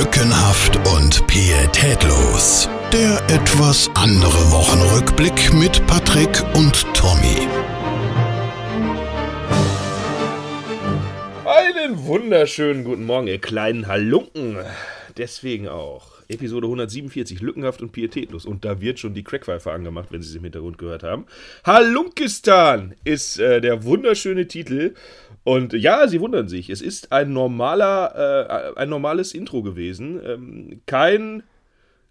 Lückenhaft und pietätlos. Der etwas andere Wochenrückblick mit Patrick und Tommy. Einen wunderschönen guten Morgen, ihr kleinen Halunken. Deswegen auch. Episode 147, lückenhaft und pietätlos. Und da wird schon die Crackpfeife angemacht, wenn Sie es im Hintergrund gehört haben. Halunkistan ist äh, der wunderschöne Titel. Und ja, Sie wundern sich, es ist ein normaler, äh, ein normales Intro gewesen. Ähm, kein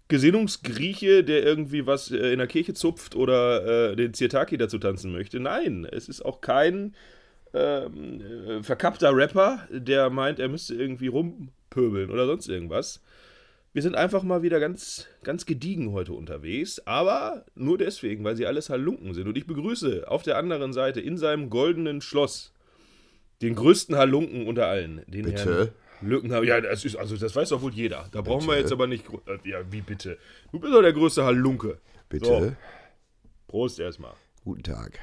Gesinnungsgrieche, der irgendwie was äh, in der Kirche zupft oder äh, den Zirtaki dazu tanzen möchte. Nein, es ist auch kein ähm, äh, verkappter Rapper, der meint, er müsste irgendwie rumpöbeln oder sonst irgendwas. Wir sind einfach mal wieder ganz, ganz gediegen heute unterwegs, aber nur deswegen, weil sie alles Halunken sind. Und ich begrüße auf der anderen Seite in seinem goldenen Schloss den größten Halunken unter allen, den Bitte? Herrn Lückenhaft. Ja, das ist, also das weiß doch wohl jeder. Da brauchen wir Bitte? jetzt aber nicht. äh, Ja, wie bitte? Du bist doch der größte Halunke. Bitte. So, Prost erstmal. Guten Tag.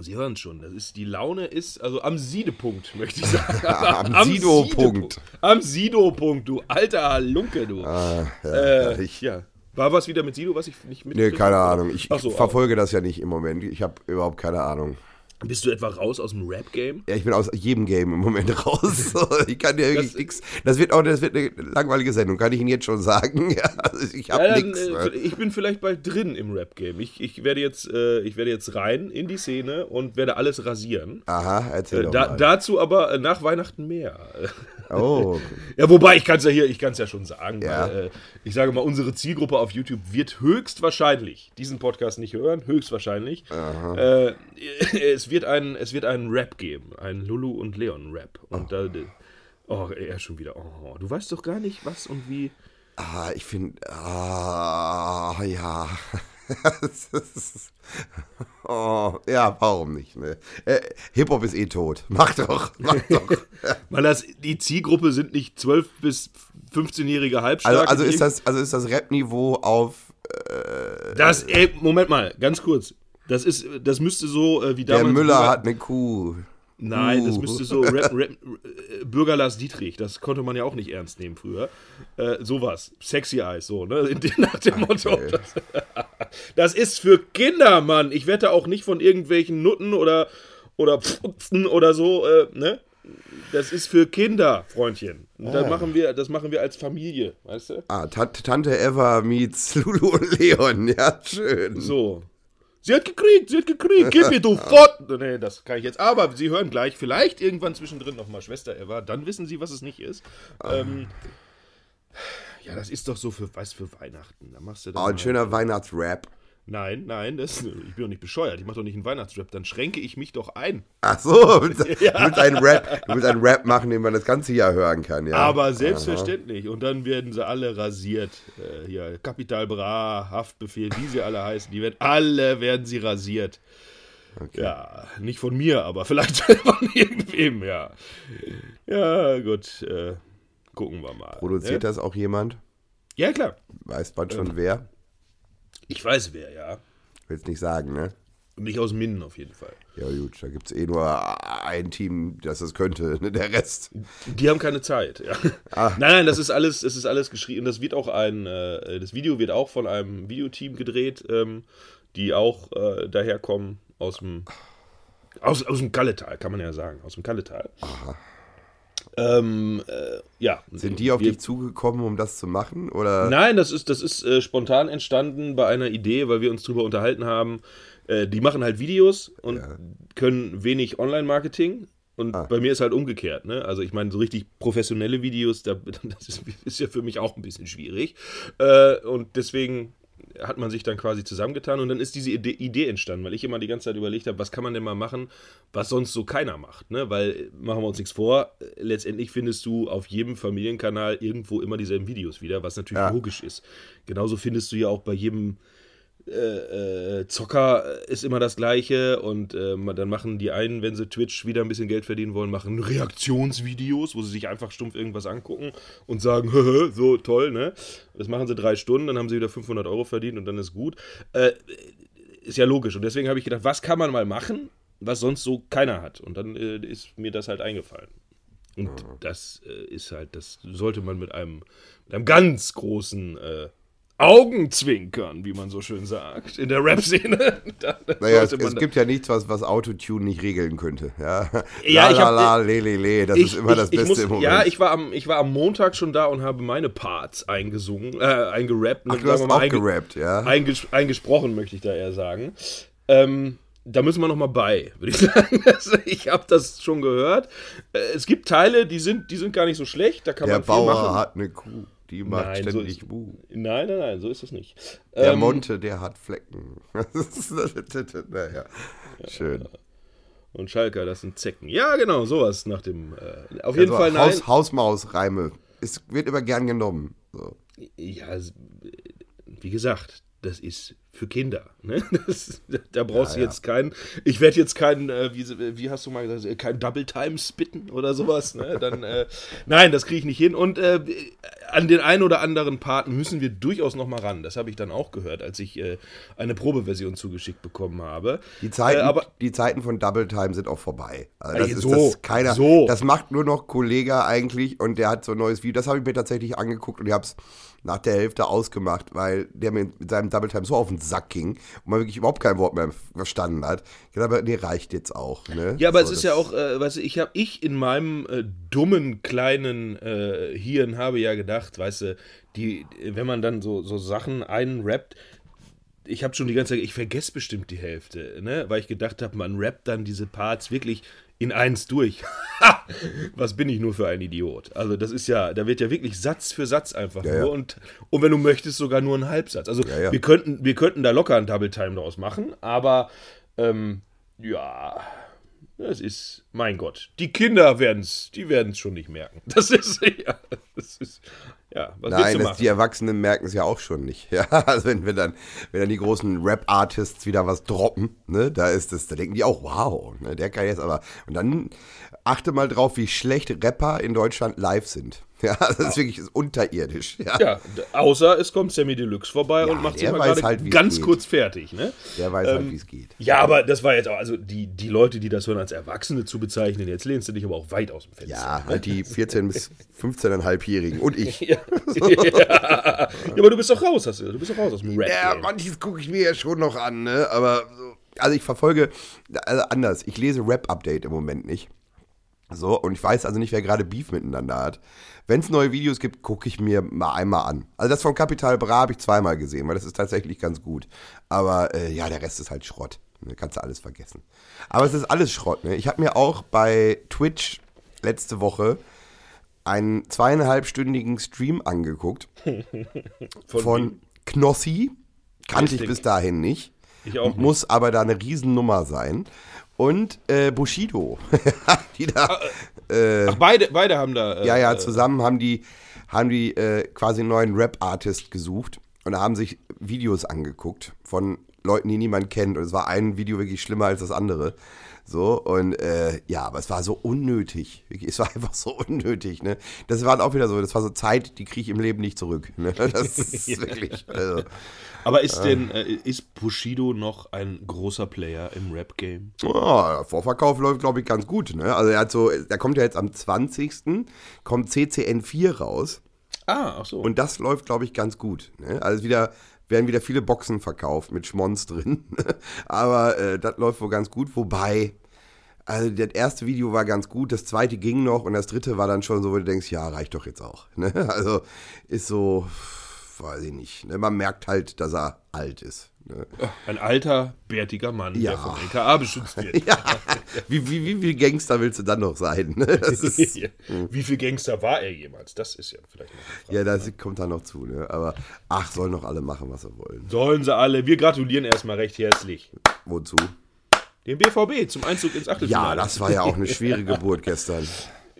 Sie hören schon, das ist, die Laune ist, also am Siedepunkt, möchte ich sagen. Am Sido-Punkt. Am Sido-Punkt, du alter Halunke, du. Ah, ja, äh, herrlich. ja. War was wieder mit Sido, was ich nicht mit. Nee, keine Ahnung. Ich, so, ich verfolge das ja nicht im Moment. Ich habe überhaupt keine Ahnung. Bist du etwa raus aus dem Rap-Game? Ja, ich bin aus jedem Game im Moment raus. ich kann dir wirklich Das- nichts. Das wird auch das wird eine langweilige Sendung, kann ich Ihnen jetzt schon sagen. Ja, also ich habe Ja, nichts. äh, ich bin vielleicht bald drin im Rap-Game. Ich, ich, werde jetzt, äh, ich werde jetzt rein in die Szene und werde alles rasieren. Aha, erzähl Äh, doch da, mal. dazu aber äh, nach Weihnachten mehr. Oh, Ja, wobei, ich kann es ja hier, ich kann es ja schon sagen. Ja. Weil, äh, ich sage mal, unsere Zielgruppe auf YouTube wird höchstwahrscheinlich diesen Podcast nicht hören, höchstwahrscheinlich. Äh, es wird ein, es wird einen Rap geben, ein Lulu und Leon Rap. Und da, oh, er schon wieder. Oh, du weißt doch gar nicht, was und wie. ah, ich finde, ah, ja. Ist- oh, ja, warum nicht? Ne? Äh, Hip-Hop ist eh tot. Mach doch, mach doch. Weil das, die Zielgruppe sind nicht 12 bis 15-jährige Also, Halbstarke. also, die ist das, also ist das Rap-Niveau auf Das, ey, Moment mal, ganz kurz. Das ist, das müsste so äh, wie Der damals. Müller Bürger- hat eine Kuh. Nein, das Uh. müsste so Rap, Rap, äh, Bürger Lars Dietrich, das konnte man ja auch nicht ernst nehmen früher. Äh, sowas. Sexy Eyes, so, ne? Nach dem Motto. Okay. Das, das ist für Kinder, Mann. Ich wette auch nicht von irgendwelchen Nutten oder, oder Pfupfen oder so, äh, ne? Das ist für Kinder, Freundchen. Und das, machen wir, das machen wir als Familie, weißt du? Ah, Ta- Tante Eva meets Lulu und Leon. Ja, schön. So. Sie hat gekriegt, sie hat gekriegt, gib mir du fort. Nee, das kann ich jetzt. Aber Sie hören gleich, vielleicht irgendwann zwischendrin nochmal Schwester Eva, dann wissen Sie, was es nicht ist. Ähm, ja, das ist doch so für, weißt, für Weihnachten. Da machst du dann Oh, ein mal- schöner Weihnachtsrap. Nein, nein, das, ich bin doch nicht bescheuert. Ich mache doch nicht einen Weihnachtsrap. Dann schränke ich mich doch ein. Ach so, du willst, du willst einen Rap, du willst einen Rap machen, den man das ganze Jahr hören kann, ja. Aber selbstverständlich. Und dann werden sie alle rasiert. Äh, hier, Kapital Bra, Haftbefehl, wie sie alle heißen. Die werden, alle werden sie rasiert. Ja, nicht von mir, aber vielleicht von irgendwem, ja. Ja, gut. Äh, gucken wir mal. Produziert ne? das auch jemand? Ja, klar. Weiß man schon wer? Ich weiß wer, ja. Willst nicht sagen, ne? Nicht aus Minden auf jeden Fall. Ja gut, da gibt es eh nur ein Team, das das könnte, ne? der Rest. Die haben keine Zeit, ja. Nein, nein, das ist alles, es ist alles geschrieben. Das wird auch ein, äh, das Video wird auch von einem Videoteam gedreht, ähm, die auch äh, daherkommen aus dem, aus, aus dem Kalletal, kann man ja sagen, aus dem Kalletal. Ähm, äh, ja. Sind die auf Wir- dich zugekommen, um das zu machen? Oder? Nein, das ist, das ist äh, spontan entstanden bei einer Idee, weil wir uns drüber unterhalten haben. Äh, die machen halt Videos und Ja. können wenig Online-Marketing. Und Ah. bei mir ist halt umgekehrt. Ne? Also ich meine, so richtig professionelle Videos, da, das ist, ist ja für mich auch ein bisschen schwierig. Äh, und deswegen hat man sich dann quasi zusammengetan und dann ist diese Idee, entstanden, weil ich immer die ganze Zeit überlegt habe, was kann man denn mal machen, was sonst so keiner macht. Ne? Weil, machen wir uns nichts vor, äh, letztendlich findest du auf jedem Familienkanal irgendwo immer dieselben Videos wieder, was natürlich Ja. logisch ist. Genauso findest du ja auch bei jedem äh, äh, Zocker ist immer das Gleiche und äh, dann machen die einen, wenn sie Twitch wieder ein bisschen Geld verdienen wollen, machen Reaktionsvideos, wo sie sich einfach stumpf irgendwas angucken und sagen, "Höhö, so toll, ne? Das machen sie drei Stunden, dann haben sie wieder 500 Euro verdient und dann ist gut. Äh, ist ja logisch und deswegen habe ich gedacht, was kann man mal machen, was sonst so keiner hat und dann äh, ist mir das halt eingefallen. Und das ist halt, das sollte man mit einem, mit einem ganz großen Augenzwinkern, wie man so schön sagt, in der Rap-Szene. Naja, es, es gibt ja nichts, was, was Autotune nicht regeln könnte. Ja, Ja, la, ich la, hab- la, le, le, le. Das ist immer das Beste muss, im Moment. Ja, ich war, am, ich war am Montag schon da und habe meine Parts eingesungen, äh, eingerappt. Ach, du hast mal, auch gerappt, ja? Einges eingesprochen, möchte ich da eher sagen. Ähm, da müssen wir noch mal bei, würde ich sagen. Also, ich habe das schon gehört. Äh, es gibt Teile, die sind, die sind gar nicht so schlecht. Da kann Der man viel Bauer machen. hat eine Kuh, die macht Nein, so ständig ist- Buh. Nein, nein, nein, so ist es nicht. Der Ähm, Monte, der hat Flecken. naja, schön. und Schalker, das sind Zecken. Ja, genau, sowas nach dem. Äh, auf jeden Also, Fall nein. Haus, Hausmaus-Reime. Es wird immer gern genommen. So. Ja, wie gesagt, das ist für Kinder. Ne? Das, da brauchst Ja, du ja. jetzt keinen. Ich werde jetzt keinen, äh, wie, wie hast du mal gesagt, äh, kein Double Time spitten oder sowas. Ne? Dann, äh, nein, das kriege ich nicht hin. Und äh, an den einen oder anderen Part müssen wir durchaus noch mal ran. Das habe ich dann auch gehört, als ich äh, eine Probeversion zugeschickt bekommen habe. Die Zeiten, Äh, aber die Zeiten von Double Time sind auch vorbei. Also das, ist, so, das ist keiner. so. Das macht nur noch Kollega eigentlich und der hat so ein neues Video. Das habe ich mir tatsächlich angeguckt und ich habe es nach der Hälfte ausgemacht, weil der mir mit seinem Double Time so auf den Sack ging und man wirklich überhaupt kein Wort mehr verstanden hat. Ich dachte, aber nee, reicht jetzt auch. Ne? Ja, aber So, es ist ja auch, äh, weißt du, ich habe ich in meinem äh, dummen kleinen äh, Hirn habe ja gedacht, weißt du, die, wenn man dann so, so Sachen einrappt, ich habe schon die ganze Zeit, ich vergesse bestimmt die Hälfte, ne? Weil ich gedacht habe, man rappt dann diese Parts wirklich in eins durch. Ha! Was bin ich nur für ein Idiot? Also das ist ja, da wird ja wirklich Satz für Satz einfach Ja, nur ja. und und wenn du möchtest sogar nur ein Halbsatz. Also Ja, ja. wir könnten wir könnten da locker ein Double Time draus machen, aber ähm, ja, das ist, mein Gott, die Kinder werden es, die werden es schon nicht merken. Das ist, ja, das ist, ja, was Nein, das, die Erwachsenen merken es ja auch schon nicht. Ja, also wenn, wenn, dann, wenn dann die großen Rap-Artists wieder was droppen, ne, da ist es, da denken die auch, wow, ne, der kann jetzt aber. Und dann achte mal drauf, wie schlecht Rapper in Deutschland live sind. Ja, das ist wirklich unterirdisch. Ja. ja, außer es kommt Sammy Deluxe vorbei und macht sich mal gerade halt, ganz geht. kurz fertig, ne? Der weiß halt, wie es geht. Ja, aber das war jetzt auch, also die, die Leute, die das hören, als Erwachsene zu bezeichnen, jetzt lehnst du dich aber auch weit aus dem Fenster. Ja, halt die 14- bis 15,5-Jährigen und ich. Ja. ja. aber du bist doch raus, hast du, du bist doch raus aus dem Rap. Ja, manches gucke ich mir ja schon noch an, ne? Aber so, also ich verfolge also anders. Ich lese Rap-Update im Moment nicht. So, und ich weiß also nicht, wer gerade Beef miteinander hat. Wenn es neue Videos gibt, gucke ich mir mal einmal an. Also das von Capital Bra habe ich zweimal gesehen, weil das ist tatsächlich ganz gut. Aber äh, ja, der Rest ist halt Schrott. Ne? Kannst du alles vergessen. Aber es ist alles Schrott. Ne? Ich habe mir auch bei Twitch letzte Woche einen zweieinhalbstündigen Stream angeguckt von Knossi. Kannte ich bis dahin nicht. Ich auch nicht. Muss aber da eine Riesennummer sein. Und äh, Bushido. die da, äh, Ach, beide, beide haben da. äh, ja, ja, äh, zusammen haben die, haben die äh, quasi einen neuen Rap-Artist gesucht und haben sich Videos angeguckt von Leuten, die niemand kennt. Und es war ein Video wirklich schlimmer als das andere. So, und äh, ja, aber es war so unnötig. Es war einfach so unnötig, ne? Das war auch wieder so, das war so Zeit, die kriege ich im Leben nicht zurück. Ne? Das ist wirklich. Also, Aber ist denn, äh, ist Bushido noch ein großer Player im Rap-Game? Der Vorverkauf läuft, glaube ich, ganz gut. Ne? Also er hat so, der kommt ja jetzt am 20. kommt CCN 4 raus. Ah, ach so. Und das läuft, glaube ich, ganz gut. Ne? Also wieder werden wieder viele Boxen verkauft mit Schmons drin. Aber äh, das läuft wohl ganz gut. Wobei, also das erste Video war ganz gut, das zweite ging noch und das dritte war dann schon so, wo du denkst, ja, reicht doch jetzt auch. Ne? Also ist so, weiß ich nicht. Ne? Man merkt halt, dass er alt ist. Ne? Ein alter, bärtiger Mann, Ja. der vom LKA beschützt wird. Ja, wie, wie, wie viel Gangster willst du dann noch sein? Ne? Ist, Wie viel Gangster war er jemals? Das ist ja vielleicht noch Frage. ja, das kommt da noch zu. Ne? Aber ach, sollen doch alle machen, was sie wollen. Sollen sie alle. Wir gratulieren erstmal recht herzlich. Wozu? Dem BVB zum Einzug ins Achtelfinale. Ja, das war ja auch eine schwere Geburt gestern.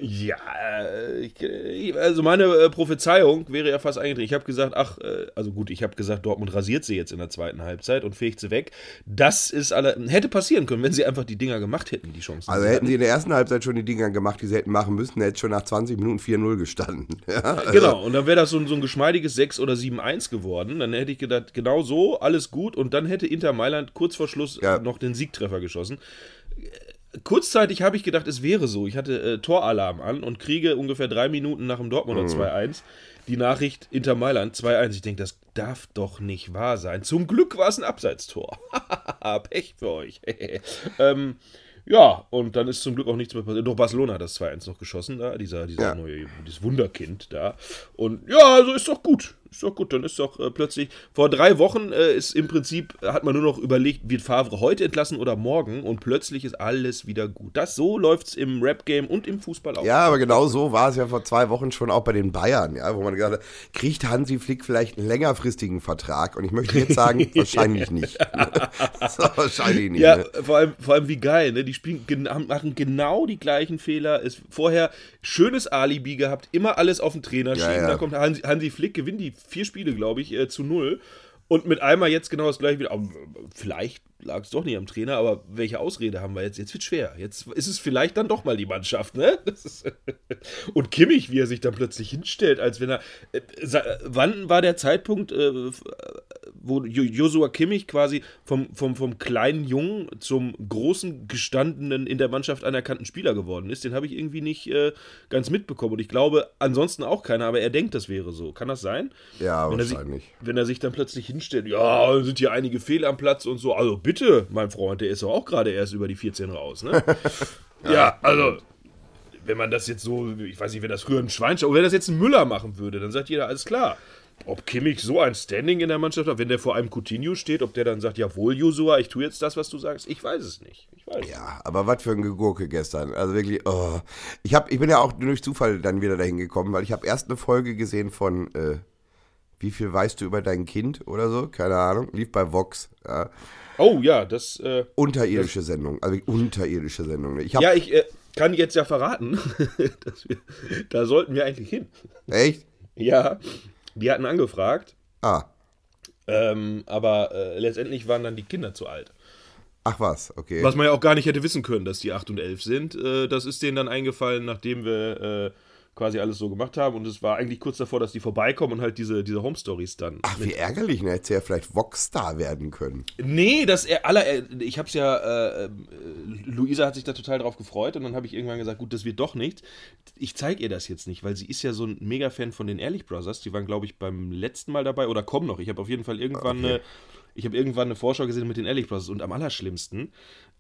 Ja, äh, ich, also meine äh, Prophezeiung wäre ja fast eingetreten. Ich habe gesagt, ach, äh, also gut, ich habe gesagt, Dortmund rasiert sie jetzt in der zweiten Halbzeit und fegt sie weg. Das ist alle, hätte passieren können, wenn sie einfach die Dinger gemacht hätten, die Chancen. Also hätten sie in der ersten Halbzeit schon die Dinger gemacht, die sie hätten machen müssen, hätte schon nach 20 Minuten 4-0 gestanden. Ja, also, Genau, und dann wäre das so, ein- so ein geschmeidiges 6 oder 7-1 geworden. Dann hätte ich gedacht, genau so, alles gut. Und dann hätte Inter Mailand kurz vor Schluss Ja. noch den Siegtreffer geschossen. Kurzzeitig habe ich gedacht, es wäre so. Ich hatte äh, Toralarm an und kriege ungefähr drei Minuten nach dem Dortmunder 2-1 die Nachricht Inter Mailand 2-1. Ich denke, das darf doch nicht wahr sein. Zum Glück war es ein Abseitstor. Pech für euch. ähm, ja, und dann ist zum Glück auch nichts mehr passiert. Doch Barcelona hat das 2-1 noch geschossen, da, dieser, dieser Ja. neue, dieses Wunderkind da. Und ja, also ist doch gut. Ist doch gut. Dann ist doch äh, plötzlich. Vor drei Wochen äh, ist im Prinzip, hat man nur noch überlegt, wird Favre heute entlassen oder morgen und plötzlich ist alles wieder gut. Das so läuft es im Rap-Game und im Fußball auch. Ja, aber genau so war es ja vor zwei Wochen schon auch bei den Bayern, ja, wo man gesagt hat, kriegt Hansi Flick vielleicht einen längerfristigen Vertrag? Und ich möchte jetzt sagen, wahrscheinlich nicht. so, wahrscheinlich nicht. Ja, ne? vor allem, vor allem wie geil, ne? Die spielen, machen genau die gleichen Fehler. Ist vorher schönes Alibi gehabt, immer alles auf den Trainer Ja, schieben. ja. Da kommt Hansi, Hansi Flick, gewinnt die vier Spiele, glaube ich, äh, zu null. Und mit einmal jetzt genau das gleiche wieder. Aber vielleicht lag es doch nicht am Trainer, aber welche Ausrede haben wir jetzt? Jetzt wird schwer. Jetzt ist es vielleicht dann doch mal die Mannschaft, ne? Und Kimmich, wie er sich dann plötzlich hinstellt, als wenn er. Äh, wann war der Zeitpunkt, äh, f- wo Jo- Joshua Kimmich quasi vom, vom, vom kleinen Jungen zum großen, gestandenen, in der Mannschaft anerkannten Spieler geworden ist? Den habe ich irgendwie nicht äh, ganz mitbekommen. Und ich glaube, ansonsten auch keiner, aber er denkt, das wäre so. Kann das sein? Ja, wenn er, sich, wahrscheinlich. wenn er sich dann plötzlich hinstellt, ja, sind hier einige Fehler am Platz und so. Also bitte, mein Freund, der ist doch auch gerade erst über die 14 raus, ne? ja, also, wenn man das jetzt so, ich weiß nicht, wenn das früher ein Schweinsteiger, oder wenn das jetzt ein Müller machen würde, dann sagt jeder, alles klar. Ob Kimmich so ein Standing in der Mannschaft hat, wenn der vor einem Coutinho steht, ob der dann sagt, jawohl, Josua, ich tue jetzt das, was du sagst, ich weiß es nicht. Ich weiß es. Ja, aber was für ein Gegurke gestern. Also wirklich, oh. Ich, hab, ich bin ja auch durch Zufall dann wieder dahin gekommen, weil ich habe erst eine Folge gesehen von äh, Wie viel weißt du über dein Kind oder so? Keine Ahnung. Lief bei Vox. Ja. Oh ja, das, äh, Unterirdische Sendung. Also unterirdische Sendung. ne? Ich hab, ja, ich äh, kann jetzt ja verraten, dass wir, da sollten wir eigentlich hin. Echt? Ja, die hatten angefragt, Ah. ähm, aber äh, letztendlich waren dann die Kinder zu alt. Ach was, okay. Was man ja auch gar nicht hätte wissen können, dass die 8 und 11 sind. Äh, das ist denen dann eingefallen, nachdem wir äh, quasi alles so gemacht haben. Und es war eigentlich kurz davor, dass die vorbeikommen und halt diese, diese Home-Stories dann. Ach, wie ärgerlich, ne? Hätte ja vielleicht Vox-Star werden können. Nee, das er aller. äh, Ich hab's ja. Äh, äh, Luisa hat sich da total drauf gefreut und dann habe ich irgendwann gesagt, gut, das wird doch nichts. Ich zeige ihr das jetzt nicht, weil sie ist ja so ein Mega-Fan von den Ehrlich Brothers. Die waren, glaube ich, beim letzten Mal dabei oder kommen noch. Ich habe auf jeden Fall irgendwann Okay. eine. Ich habe irgendwann eine Vorschau gesehen mit den Ehrlich Brothers und am allerschlimmsten,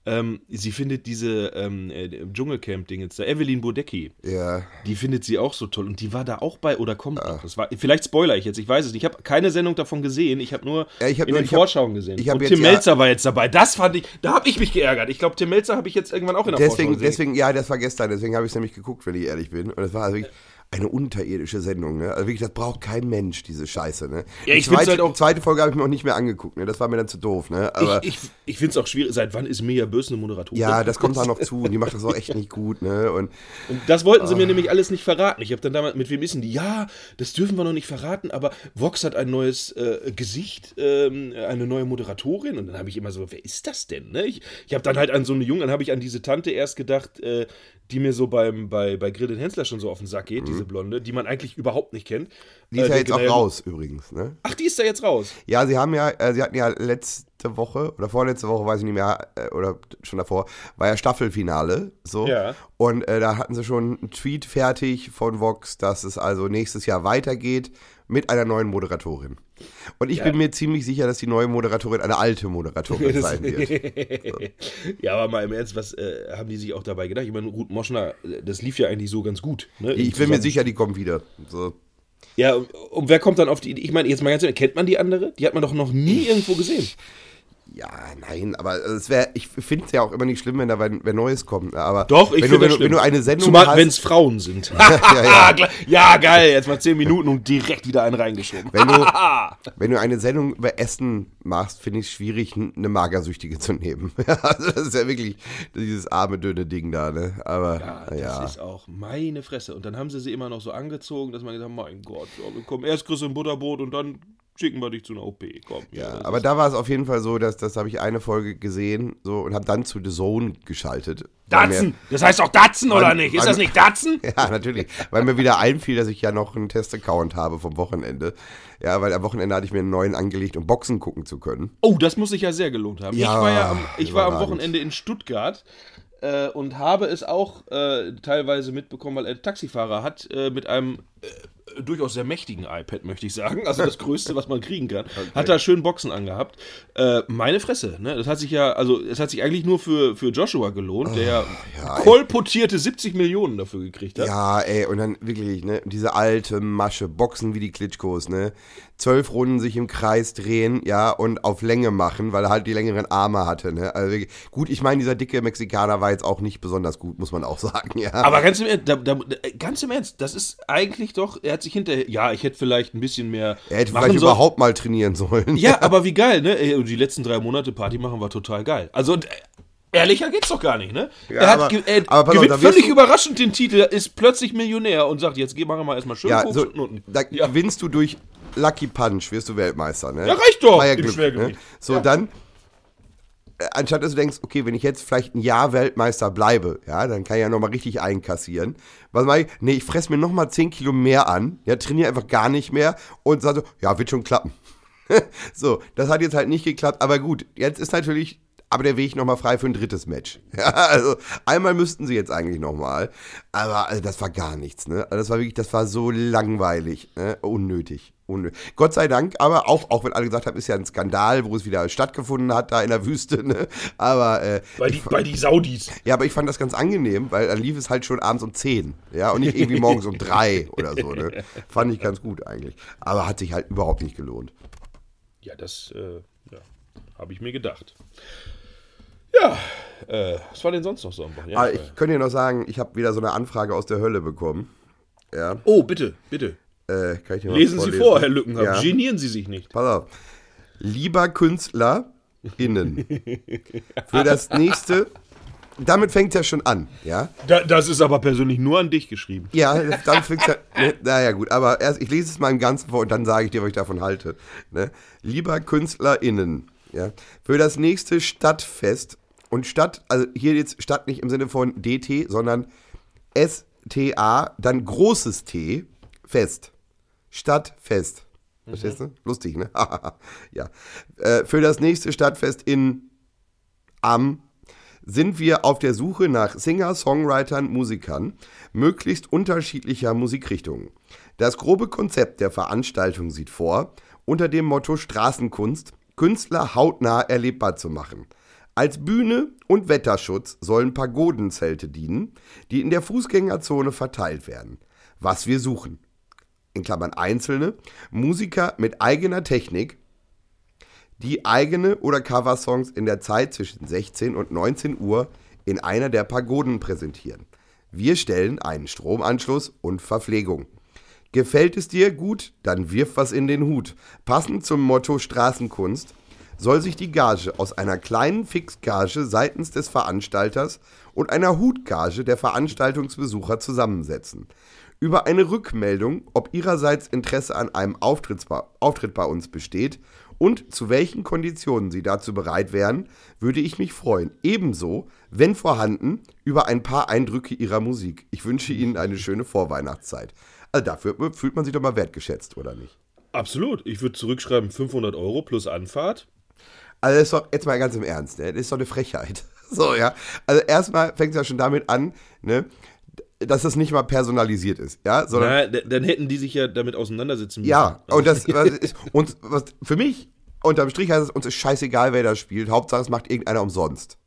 ähm, sie findet diese ähm, äh, Dschungelcamp-Ding jetzt da, Evelyn Bodecki, Ja. die findet sie auch so toll und die war da auch bei oder kommt noch. Das war, vielleicht spoiler ich jetzt, ich weiß es nicht. Ich habe keine Sendung davon gesehen, ich habe nur Ja, ich hab in nur- den ich hab- Vorschauen gesehen. und Tim ja- Melzer war jetzt dabei. Das fand ich, da habe ich mich geärgert. Ich glaube, Tim Melzer habe ich jetzt irgendwann auch in der Vorschau Deswegen, gesehen. deswegen, ja, das war gestern, deswegen habe ich es nämlich geguckt, wenn ich ehrlich bin. Und es war also wirklich eine unterirdische Sendung, ne? Also wirklich, das braucht kein Mensch, diese Scheiße, ne? Ja, ich zweite, halt auch- die zweite Folge habe ich mir auch nicht mehr angeguckt, ne? Das war mir dann zu doof, ne? Aber ich ich, ich finde es auch schwierig. Seit wann ist Mia Bös eine Moderatorin? ja, das kommt da noch zu und die macht das auch echt nicht gut, ne? Und Und das wollten sie Ah. mir nämlich alles nicht verraten. Ich habe dann damals, mit wem ist denn die? Ja, das dürfen wir noch nicht verraten, aber Vox hat ein neues äh, Gesicht, ähm, eine neue Moderatorin. Und dann habe ich immer so, wer ist das denn? Ne? Ich, ich habe dann halt an so eine Junge, dann habe ich an diese Tante erst gedacht, äh, die mir so beim, bei, bei Grill Hensler schon so auf den Sack geht, diese Blonde, die man eigentlich überhaupt nicht kennt. Die ist Äh, ja jetzt auch raus übrigens, ne? Ach, die ist da jetzt raus. Ja, sie haben ja, äh, sie hatten ja letzte Woche oder vorletzte Woche, weiß ich nicht mehr, äh, oder schon davor, war ja Staffelfinale, so. Ja. Und äh, da hatten sie schon einen Tweet fertig von Vox, dass es also nächstes Jahr weitergeht mit einer neuen Moderatorin. Und ich Ja. bin mir ziemlich sicher, dass die neue Moderatorin eine alte Moderatorin sein wird. ja, aber mal im Ernst, was äh, haben die sich auch dabei gedacht? Ich meine, Ruth Moschner, äh, das lief ja eigentlich so ganz gut. Ne? Ich bin mir sicher, die kommt wieder. So. Ja, und, und wer kommt dann auf die Idee? Ich meine, jetzt mal ganz ehrlich, kennt man die andere? Die hat man doch noch nie irgendwo gesehen. Ja, nein, aber es wäre, ich finde es ja auch immer nicht schlimm, wenn da wenn, Neues kommt. Aber Doch, ich finde wenn, das du, wenn du eine Sendung Zumal, wenn es Frauen sind. ja, ja. Gla- ja, geil, jetzt mal 10 Minuten und direkt wieder einen reingeschoben. Wenn du, wenn du eine Sendung über Essen machst, finde ich es schwierig, eine Magersüchtige zu nehmen. also das ist ja wirklich dieses arme, dünne Ding da, ne? Aber Ja, ja. das ist auch meine Fresse. Und dann haben sie sie immer noch so angezogen, dass man gesagt hat, mein Gott, kommen erst kriegst du ein Butterbrot und dann schicken wir dich zu einer OP. Komm, Ja, das aber da war es auf jeden Fall so, dass das habe ich eine Folge gesehen so und habe dann zu The Zone geschaltet. weil Datsen! Das heißt doch Datsen, oder Mann, nicht? Ist Mann. das nicht Datsen? Ja, natürlich. Weil mir wieder einfiel, dass ich ja noch einen Test-Account habe vom Wochenende. Ja, weil am Wochenende hatte ich mir einen neuen angelegt, um Boxen gucken zu können. Oh, das muss sich ja sehr gelohnt haben. Ja, ich war ja am, ich war am. Wochenende in Stuttgart äh, und habe es auch äh, teilweise mitbekommen, weil ein Taxifahrer hat äh, mit einem äh, durchaus sehr mächtigen iPad, möchte ich sagen, also das größte, was man kriegen kann, hat da schön Boxen angehabt. Äh, meine Fresse, ne? Das hat sich ja, also es hat sich eigentlich nur für, für Joshua gelohnt, der ja, ja, kolportierte 70 Millionen dafür gekriegt hat. Ja, ey, und dann wirklich, ne, diese alte Masche, Boxen wie die Klitschkos, ne? Zwölf Runden sich im Kreis drehen, ja, und auf Länge machen, weil er halt die längeren Arme hatte, ne? Also gut, ich meine, dieser dicke Mexikaner war jetzt auch nicht besonders gut, muss man auch sagen, ja. Aber ganz im Ernst, da, da, ganz im Ernst, das ist eigentlich doch, er hat sich hinterher, ja, ich hätte vielleicht ein bisschen mehr. er hätte vielleicht sollen. überhaupt mal trainieren sollen. Ja, aber wie geil, ne? Die letzten drei Monate Party machen war total geil. Also, äh, ehrlicher geht's doch gar nicht, ne? Ja, er hat, aber- er aber auf, gewinnt wirst völlig überraschend den Titel, ist plötzlich Millionär und sagt, jetzt machen wir mal erstmal schön Ja, so, da Ja. gewinnst du durch Lucky Punch, wirst du Weltmeister, ne? Ja, reicht doch ja im Glück. Ne? So, dann, äh, anstatt dass du denkst, okay, wenn ich jetzt vielleicht ein Jahr Weltmeister bleibe, ja, dann kann ich ja nochmal richtig einkassieren. Was mach ich? Nee, ich fress mir nochmal 10 Kilo mehr an, ja, trainiere einfach gar nicht mehr und sage so, ja, wird schon klappen. so, das hat jetzt halt nicht geklappt, aber gut, jetzt ist natürlich aber der Weg nochmal frei für ein drittes Match. Ja, also einmal müssten sie jetzt eigentlich nochmal. Aber also, das war gar nichts, ne? Also, das war wirklich, das war so langweilig, ne? Unnötig. Unnötig. Gott sei Dank, aber auch, auch wenn alle gesagt haben, ist ja ein Skandal, wo es wieder stattgefunden hat, da in der Wüste, ne? Aber äh, Bei die, bei die Saudis. ja, aber ich fand das ganz angenehm, weil dann lief es halt schon abends um 10, ja, und nicht irgendwie morgens um 3 oder so, ne? Fand ich ganz gut eigentlich. Aber hat sich halt überhaupt nicht gelohnt. Ja, das äh, ja, habe ich mir gedacht. Ja, äh, was war denn sonst noch so am Wochenende? Ah, ich könnte dir noch sagen, ich habe wieder so eine Anfrage aus der Hölle bekommen. Ja, oh, bitte, bitte. äh, kann ich dir mal Lesen Sie vor, Herr Lückenhaft. Ja. Genieren Sie sich nicht. Pass auf. Lieber Künstler innen. Für das nächste. Damit fängt ja schon an, ja? Da, das ist aber persönlich nur an dich geschrieben. Ja, dann fängt ja. Ne, naja, gut, aber erst, ich lese es mal im Ganzen vor und dann sage ich dir, was ich davon halte. Ne? Lieber KünstlerInnen, ja, für das nächste Stadtfest und Stadt, also hier jetzt Stadt nicht im Sinne von DT, sondern STA, dann großes T, Fest. Stadtfest. Verstehst du? Lustig, ne? ja. Äh, für das nächste Stadtfest in am sind wir auf der Suche nach Singer, Songwritern, Musikern möglichst unterschiedlicher Musikrichtungen. Das grobe Konzept der Veranstaltung sieht vor, unter dem Motto Straßenkunst Künstler hautnah erlebbar zu machen. Als Bühne und Wetterschutz sollen Pagodenzelte dienen, die in der Fußgängerzone verteilt werden. Was wir suchen. In Klammern einzelne, Musiker mit eigener Technik, die eigene oder Coversongs in der Zeit zwischen 16 und 19 Uhr in einer der Pagoden präsentieren. Wir stellen einen Stromanschluss und Verpflegung. Gefällt es dir gut, dann wirf was in den Hut. Passend zum Motto Straßenkunst soll sich die Gage aus einer kleinen Fixgage seitens des Veranstalters und einer Hutgage der Veranstaltungsbesucher zusammensetzen. Über eine Rückmeldung, ob ihrerseits Interesse an einem Auftritt bei uns besteht und zu welchen Konditionen sie dazu bereit wären, würde ich mich freuen. Ebenso, wenn vorhanden, über ein paar Eindrücke ihrer Musik. Ich wünsche Ihnen eine schöne Vorweihnachtszeit. Also dafür fühlt man sich doch mal wertgeschätzt, oder nicht? Absolut. Ich würde zurückschreiben 500 Euro plus Anfahrt. Also das ist doch, jetzt mal ganz im Ernst, ne? das ist doch eine Frechheit. So, ja. Also erstmal fängt es ja schon damit an, ne? dass das nicht mal personalisiert ist, ja, sondern Na, dann hätten die sich ja damit auseinandersetzen müssen. Ja, und das was ist uns was für mich unterm Strich heißt es uns ist scheißegal, wer das spielt. Hauptsache es macht irgendeiner umsonst.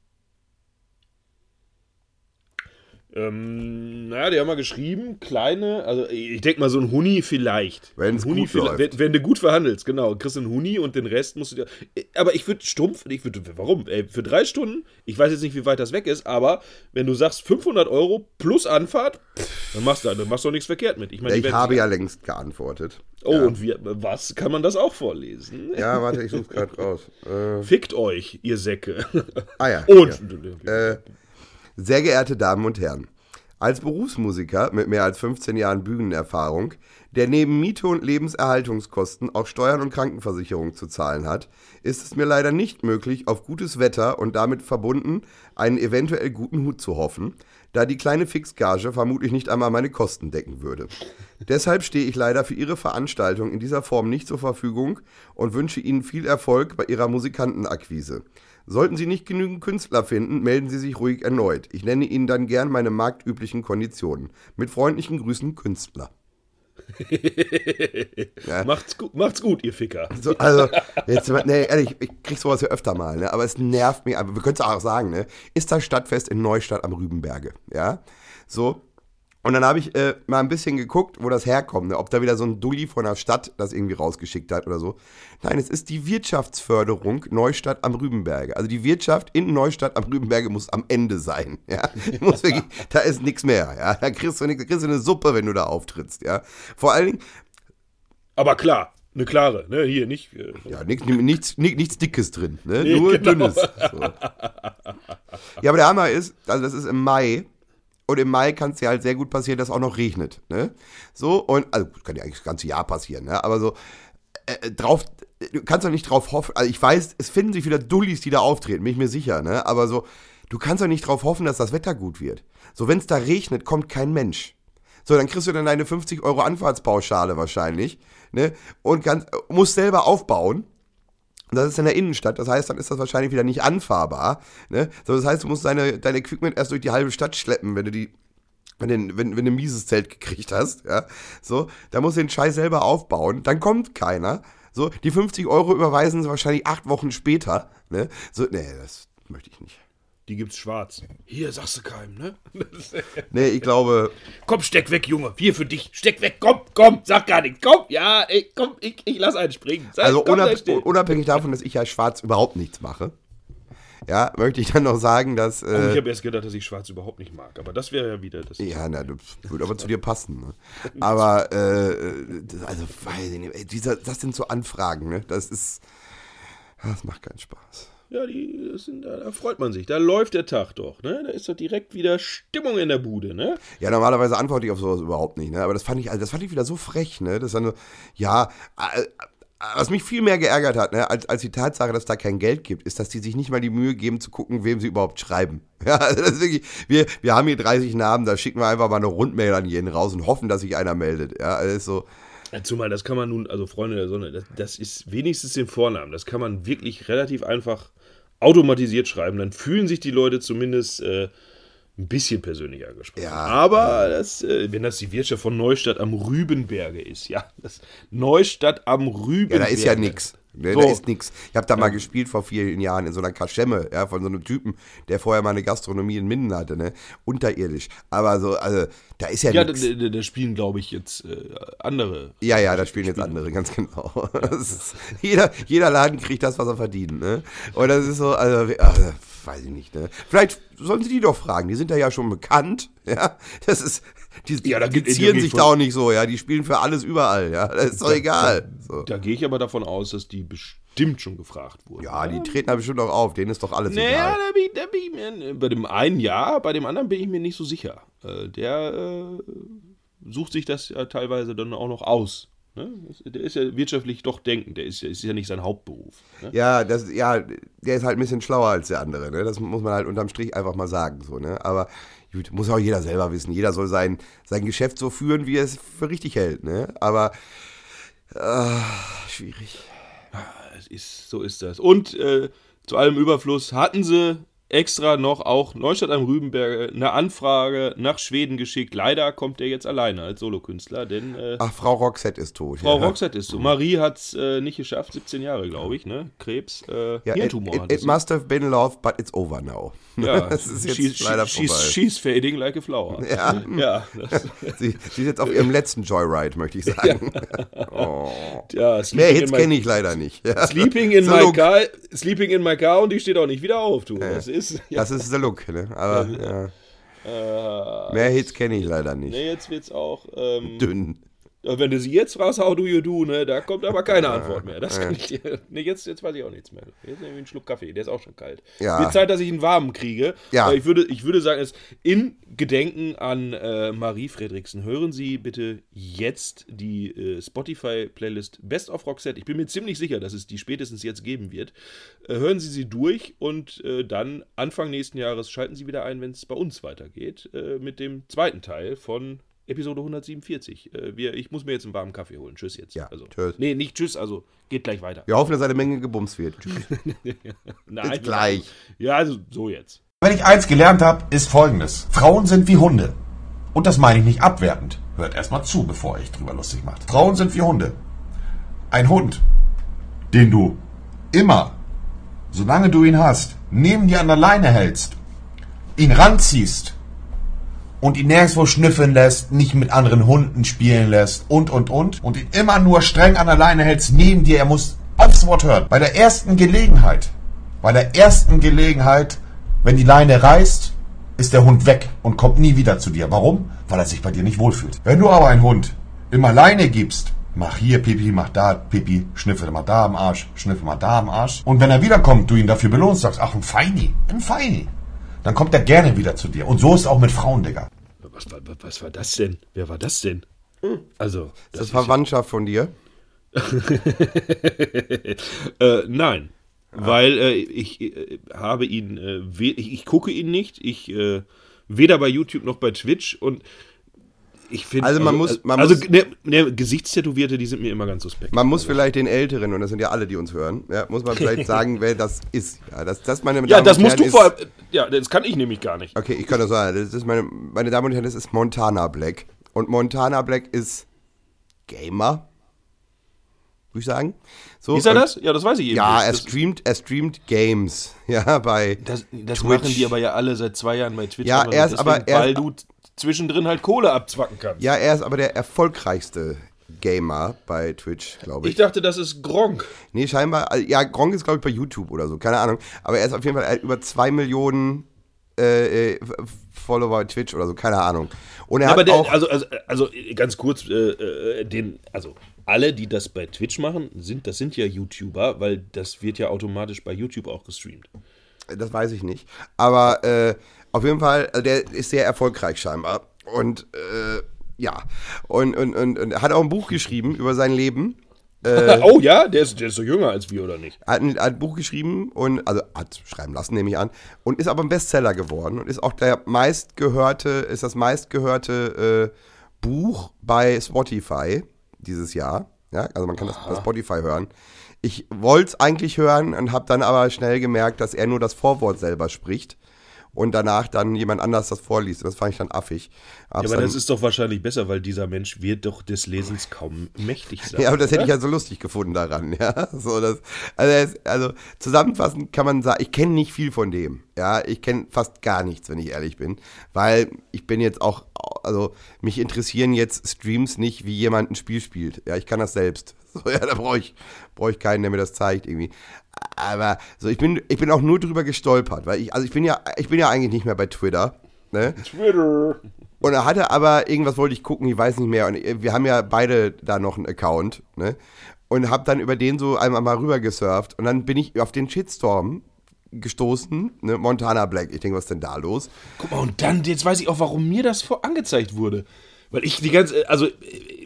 Ähm, naja, die haben mal geschrieben, kleine, also ich denke mal so ein Huni vielleicht. Ein Huni gut läuft. Wenn, wenn du gut verhandelst, genau. Kriegst einen Huni und den Rest musst du dir. Aber ich würde stumpf, ich würde, warum? Ey, für drei Stunden, ich weiß jetzt nicht, wie weit das weg ist, aber wenn du sagst 500 Euro plus Anfahrt, dann machst du, dann machst du doch nichts verkehrt mit. Ich meine, die Ich habe ja längst geantwortet. Oh, ja. und wir, was? Kann man das auch vorlesen? Ja, warte, ich suche gerade raus. Äh, Fickt euch, ihr Säcke. ah ja. Und. Äh, Sehr geehrte Damen und Herren, als Berufsmusiker mit mehr als 15 Jahren Bühnenerfahrung, der neben Miete und Lebenserhaltungskosten auch Steuern und Krankenversicherung zu zahlen hat, ist es mir leider nicht möglich, auf gutes Wetter und damit verbunden einen eventuell guten Hut zu hoffen, da die kleine Fixgage vermutlich nicht einmal meine Kosten decken würde. Deshalb stehe ich leider für Ihre Veranstaltung in dieser Form nicht zur Verfügung und wünsche Ihnen viel Erfolg bei Ihrer Musikantenakquise. Sollten Sie nicht genügend Künstler finden, melden Sie sich ruhig erneut. Ich nenne Ihnen dann gern meine marktüblichen Konditionen. Mit freundlichen Grüßen, Künstler. ja. macht's, gut, macht's gut, ihr Ficker. So, also, jetzt, nee, ehrlich, ich krieg sowas ja öfter mal, ne? aber es nervt mich, aber wir können es auch sagen, ne? ist das Stadtfest in Neustadt am Rübenberge, ja, so, und dann habe ich äh, mal ein bisschen geguckt, wo das herkommt, ne? ob da wieder so ein Dulli von der Stadt das irgendwie rausgeschickt hat oder so. Nein, es ist die Wirtschaftsförderung Neustadt am Rübenberge. Also die Wirtschaft in Neustadt am Rübenberge muss am Ende sein. Ja? Wirklich, da ist nichts mehr. Ja? Da kriegst du, nix, kriegst du eine Suppe, wenn du da auftrittst. Ja? Vor allen Dingen. Aber klar, eine klare, ne? Hier nicht. Äh, ja, nichts, nichts, nichts Dickes drin, ne? Nee, Nur genau. Dünnes. So. Ja, aber der Hammer ist, also das ist im Mai und im Mai kann es ja halt sehr gut passieren, dass auch noch regnet. Ne? So, und, also kann ja eigentlich das ganze Jahr passieren, ne? aber so, äh, äh drauf, du kannst doch nicht drauf hoffen, also ich weiß, es finden sich wieder Dullis, die da auftreten, bin ich mir sicher, ne? aber so, du kannst doch nicht drauf hoffen, dass das Wetter gut wird. So, wenn es da regnet, kommt kein Mensch. So, dann kriegst du dann deine 50 Euro Anfahrtspauschale wahrscheinlich, ne? Und kannst, musst selber aufbauen das ist in der Innenstadt, das heißt, dann ist das wahrscheinlich wieder nicht anfahrbar. Ne? So, das heißt, du musst deine, dein Equipment erst durch die halbe Stadt schleppen, wenn du die wenn, den, wenn, wenn du ein mieses Zelt gekriegt hast, ja, so, da musst du den Scheiß selber aufbauen, dann kommt keiner, so, die 50 Euro überweisen sie wahrscheinlich acht Wochen später, ne, so, nee, das möchte ich nicht. Die gibt's schwarz. Hier, sagst du keinem, ne? nee, ich glaube. Komm, steck weg, Junge. Hier für dich. Steck weg. Komm, komm. Sag gar nichts. Komm, ja, ey, komm, ich, ich lass einen springen. Sag, also komm, unab unabhängig davon, dass ich ja schwarz überhaupt nichts mache. Ja, möchte ich dann noch sagen, dass. Äh, oh, ich habe erst gedacht, dass ich Schwarz überhaupt nicht mag, aber das wäre ja wieder das. Ja, na, das würde aber zu dir passen. Ne? Aber, äh, also, weiß ich nicht, ey, dieser, das sind so Anfragen, ne? Das ist. Das macht keinen Spaß. Ja, die sind, da, freut man sich. Da läuft der Tag doch, ne? Da ist doch direkt wieder Stimmung in der Bude, ne? Ja, normalerweise antworte ich auf sowas überhaupt nicht, ne? Aber das fand ich, also das fand ich wieder so frech, ne? Das dann so, ja, äh, was mich viel mehr geärgert hat, ne, als, als die Tatsache, dass da kein Geld gibt, ist, dass die sich nicht mal die Mühe geben zu gucken, wem sie überhaupt schreiben. Ja, also das ist wirklich, wir, wir haben hier 30 Namen, da schicken wir einfach mal eine Rundmail an jeden raus und hoffen, dass sich einer meldet. Ja, das ist so. Zumal, das kann man nun, also Freunde der Sonne, das, das ist wenigstens den Vornamen, das kann man wirklich relativ einfach automatisiert schreiben, dann fühlen sich die Leute zumindest äh, ein bisschen persönlicher angesprochen. Ja, Aber das, äh, wenn das die Wirtschaft von Neustadt am Rübenberge ist, ja, das Neustadt am Rübenberge. Ja, da ist ja nichts. Ne, so. Da ist nichts. Ich habe da mal gespielt vor vielen Jahren in so einer Kaschemme, ja, von so einem Typen, der vorher mal eine Gastronomie in Minden hatte, ne? Unterirdisch. Aber so, also, da ist ja, ja nichts. Ja, da, da, spielen, glaube ich, jetzt äh, andere. Ja, ja, da spielen jetzt andere, ganz genau. Ist, jeder, jeder Laden kriegt das, was er verdient, ne? Und das ist so, also, also weiß ich nicht, ne? Vielleicht sollen sie die doch fragen, die sind ja ja schon bekannt, ja? Das ist, die, die, ja, die zieren sich da auch nicht so, ja. Die spielen für alles überall, ja. Das ist doch da, egal. So. Da, da gehe ich aber davon aus, dass die bestimmt schon gefragt wurden. Ja, die treten da bestimmt auch auf. Denen ist doch alles naja, egal. Da bin, da bin ich mir, bei dem einen ja, bei dem anderen bin ich mir nicht so sicher. Äh, der äh, sucht sich das ja teilweise dann auch noch aus. Ne? Der ist ja wirtschaftlich doch denkend, der ist, ist ja nicht sein Hauptberuf. Ne? Ja, das, ja, der ist halt ein bisschen schlauer als der andere. Ne? Das muss man halt unterm Strich einfach mal sagen. So, ne? Aber Gut, muss auch jeder selber wissen. Jeder soll sein, sein Geschäft so führen, wie er es für richtig hält. Ne? Aber äh, schwierig. ist, so ist das. Und äh, zu allem Überfluss hatten sie extra noch auch Neustadt am Rübenberg eine Anfrage nach Schweden geschickt. Leider kommt er jetzt alleine als Solokünstler, denn. Äh, Ach, Frau Roxette ist tot. Frau ja. Roxette ist tot. Marie hat es äh, nicht geschafft, 17 Jahre, glaube ich, ne? Krebs, äh, ja, Hirntumor. It, it, it must have been love, but it's over now. Ja, das ist jetzt she's, leider she's, vorbei. She's fading like a flower. Ja, ja sie, sie, ist jetzt auf ihrem letzten Joyride, möchte ich sagen. Ja. oh. ja, Mehr Hits kenne ich leider nicht. Ja. Sleeping, in my car, sleeping in my car und die steht auch nicht wieder auf, du. Das ist, ja. das ist der Look, ne? Aber ja. Äh, Mehr Hits kenne ich leider nicht. Ne, jetzt wird's auch ähm, dünn. Wenn du sie jetzt fragst, how do you do, ne, da kommt aber keine Antwort mehr. Das kann ich dir. Ne, jetzt, jetzt weiß ich auch nichts mehr. Jetzt nehme ich einen Schluck Kaffee, der ist auch schon kalt. Ja. Wird Zeit, dass ich einen warmen kriege. Ja. Aber ich würde, ich würde sagen, es in Gedenken an äh, Marie Fredriksen, hören Sie bitte jetzt die äh, Spotify-Playlist Best of Roxette. Ich bin mir ziemlich sicher, dass es die spätestens jetzt geben wird. Äh, hören Sie sie durch und äh, dann Anfang nächsten Jahres schalten Sie wieder ein, wenn es bei uns weitergeht, äh, mit dem zweiten Teil von Episode 147. Äh, wir, ich muss mir jetzt einen warmen Kaffee holen. Tschüss jetzt. Ja, also, tschüss. Nee, nicht tschüss, also geht gleich weiter. Wir hoffen, dass eine Menge gebumst wird. Tschüss. Nein, Bis gleich. Ja, also so jetzt. Wenn ich eins gelernt habe, ist folgendes. Frauen sind wie Hunde. Und das meine ich nicht abwertend. Hört erstmal zu, bevor ich drüber lustig macht. Frauen sind wie Hunde. Ein Hund, den du immer, solange du ihn hast, neben dir an der Leine hältst, ihn ranziehst und ihn nirgendwo schnüffeln lässt, nicht mit anderen Hunden spielen lässt und, und, und, und ihn immer nur streng an der Leine hältst neben dir, er muss aufs Wort hören. Bei der ersten Gelegenheit, bei der ersten Gelegenheit, wenn die Leine reißt, ist der Hund weg und kommt nie wieder zu dir. Warum? Weil er sich bei dir nicht wohlfühlt. Wenn du aber einen Hund immer Leine gibst, mach hier Pipi, mach da Pipi, schnüffel mal da am Arsch, schnüffel mal da am Arsch. Und wenn er wiederkommt, du ihn dafür belohnst, sagst, ach, ein Feini, ein Feini. Dann kommt er gerne wieder zu dir. Und so ist es auch mit Frauen, Digga. Was war, was war das denn? Wer war das denn? Also, Das ist Verwandtschaft von dir. Äh, nein. Weil äh, ich äh, habe ihn, äh, ich, ich gucke ihn nicht, ich äh, weder bei YouTube noch bei Twitch und ich finde. Also man muss- man also muss- ne, ne, Gesichtstätowierte, die sind mir immer ganz suspekt. Man muss vielleicht den Älteren, und das sind ja alle, die uns hören, ja, muss man vielleicht sagen, wer das ist. Ja, das, das meine ja, Damen das und musst Herren, du vor allem. Ja, das kann ich nämlich gar nicht. Okay, ich kann das sagen. Das ist meine, meine Damen und Herren, das ist Montana Black. Und Montana Black ist Gamer. Würde ich sagen. So, Ist er das? Ja, das weiß ich eben Ja, nicht. er Das, streamt, er streamt Games. Ja, bei. das, das Twitch. machen die aber ja alle seit zwei Jahren bei Twitch. Ja, er ist aber- er zwischendrin halt Kohle abzwacken kannst. Ja, er ist aber der erfolgreichste Gamer bei Twitch, glaube Ich ich. dachte, das ist Gronk. Nee, scheinbar. also, Ja, Gronk ist, glaube ich, bei YouTube oder so. Keine Ahnung. Aber er ist auf jeden Fall er über zwei Millionen äh, äh, Follower bei Twitch oder so. Keine Ahnung. Und er aber hat der, auch. also, also, also ganz kurz, äh, äh, den, also alle, die das bei Twitch machen, sind, das sind ja YouTuber, weil das wird ja automatisch bei YouTube auch gestreamt. Das weiß ich nicht. Aber äh, auf jeden Fall, also der ist sehr erfolgreich scheinbar. Und äh, ja. Und, und, und, und hat auch ein Buch geschrieben über sein Leben. oh ja, der ist, der ist so jünger als wir, oder nicht? Hat ein, hat ein Buch geschrieben und, also hat schreiben lassen, nehme ich an, und ist aber ein Bestseller geworden und ist auch der meistgehörte, ist das meistgehörte äh, Buch bei Spotify dieses Jahr. Ja, also man kann das bei Spotify hören. Ich wollte es eigentlich hören und habe dann aber schnell gemerkt, dass er nur das Vorwort selber spricht und danach dann jemand anders das vorliest. Das fand ich dann affig. Ja, aber das ist doch wahrscheinlich besser, weil dieser Mensch wird doch des Lesens kaum mächtig sein. Ja, aber das hätte ich oder? ja so lustig gefunden daran, ja. So, das, also, also zusammenfassend kann man sagen, ich kenne nicht viel von dem. Ja, ich kenne fast gar nichts, wenn ich ehrlich bin. Weil ich bin jetzt auch, also mich interessieren jetzt Streams nicht, wie jemand ein Spiel spielt. Ja, ich kann das selbst. So, ja, da brauche ich, brauch ich keinen, der mir das zeigt irgendwie. Aber so, ich bin, ich bin auch nur drüber gestolpert, weil ich, also ich bin ja, ich bin ja eigentlich nicht mehr bei Twitter. Ne? Twitter. Und er hatte aber, irgendwas wollte ich gucken, ich weiß nicht mehr. Und wir haben ja beide da noch einen Account, ne? Und hab dann über den so einmal mal rüber gesurft. Und dann bin ich auf den Shitstorm gestoßen, ne? Montana Black. Ich denke, was ist denn da los? Guck mal, und dann, jetzt weiß ich auch, warum mir das vor angezeigt wurde. Weil ich die ganze, also, äh,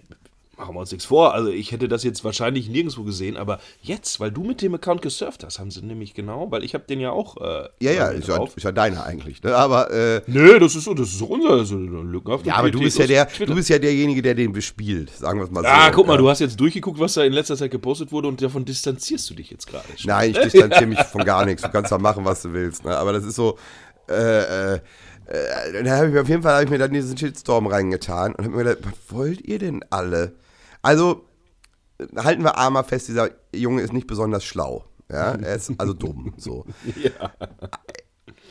machen wir uns nichts vor, also ich hätte das jetzt wahrscheinlich nirgendwo gesehen, aber jetzt, weil du mit dem Account gesurft hast, haben sie nämlich genau, weil ich habe den ja auch. Äh, Ja, ja, mir ist ja, ist ja deiner eigentlich, ne? Aber, äh, Nö, das ist so, das ist unser, das ist lückenhaft. ja, aber du bist ja der, du bist ja derjenige, der den bespielt, sagen wir es mal so. Ah, guck mal, ja. du hast jetzt durchgeguckt, was da in letzter Zeit gepostet wurde und davon distanzierst du dich jetzt gerade. Nein, ich distanziere mich von gar nichts. Du kannst da machen, was du willst. Ne? Aber das ist so. Äh, äh, äh, dann habe ich mir auf jeden Fall habe ich mir dann diesen Shitstorm reingetan und habe mir gedacht, was wollt ihr denn alle? Also halten wir einmal fest, dieser Junge ist nicht besonders schlau. Ja, er ist also dumm. So.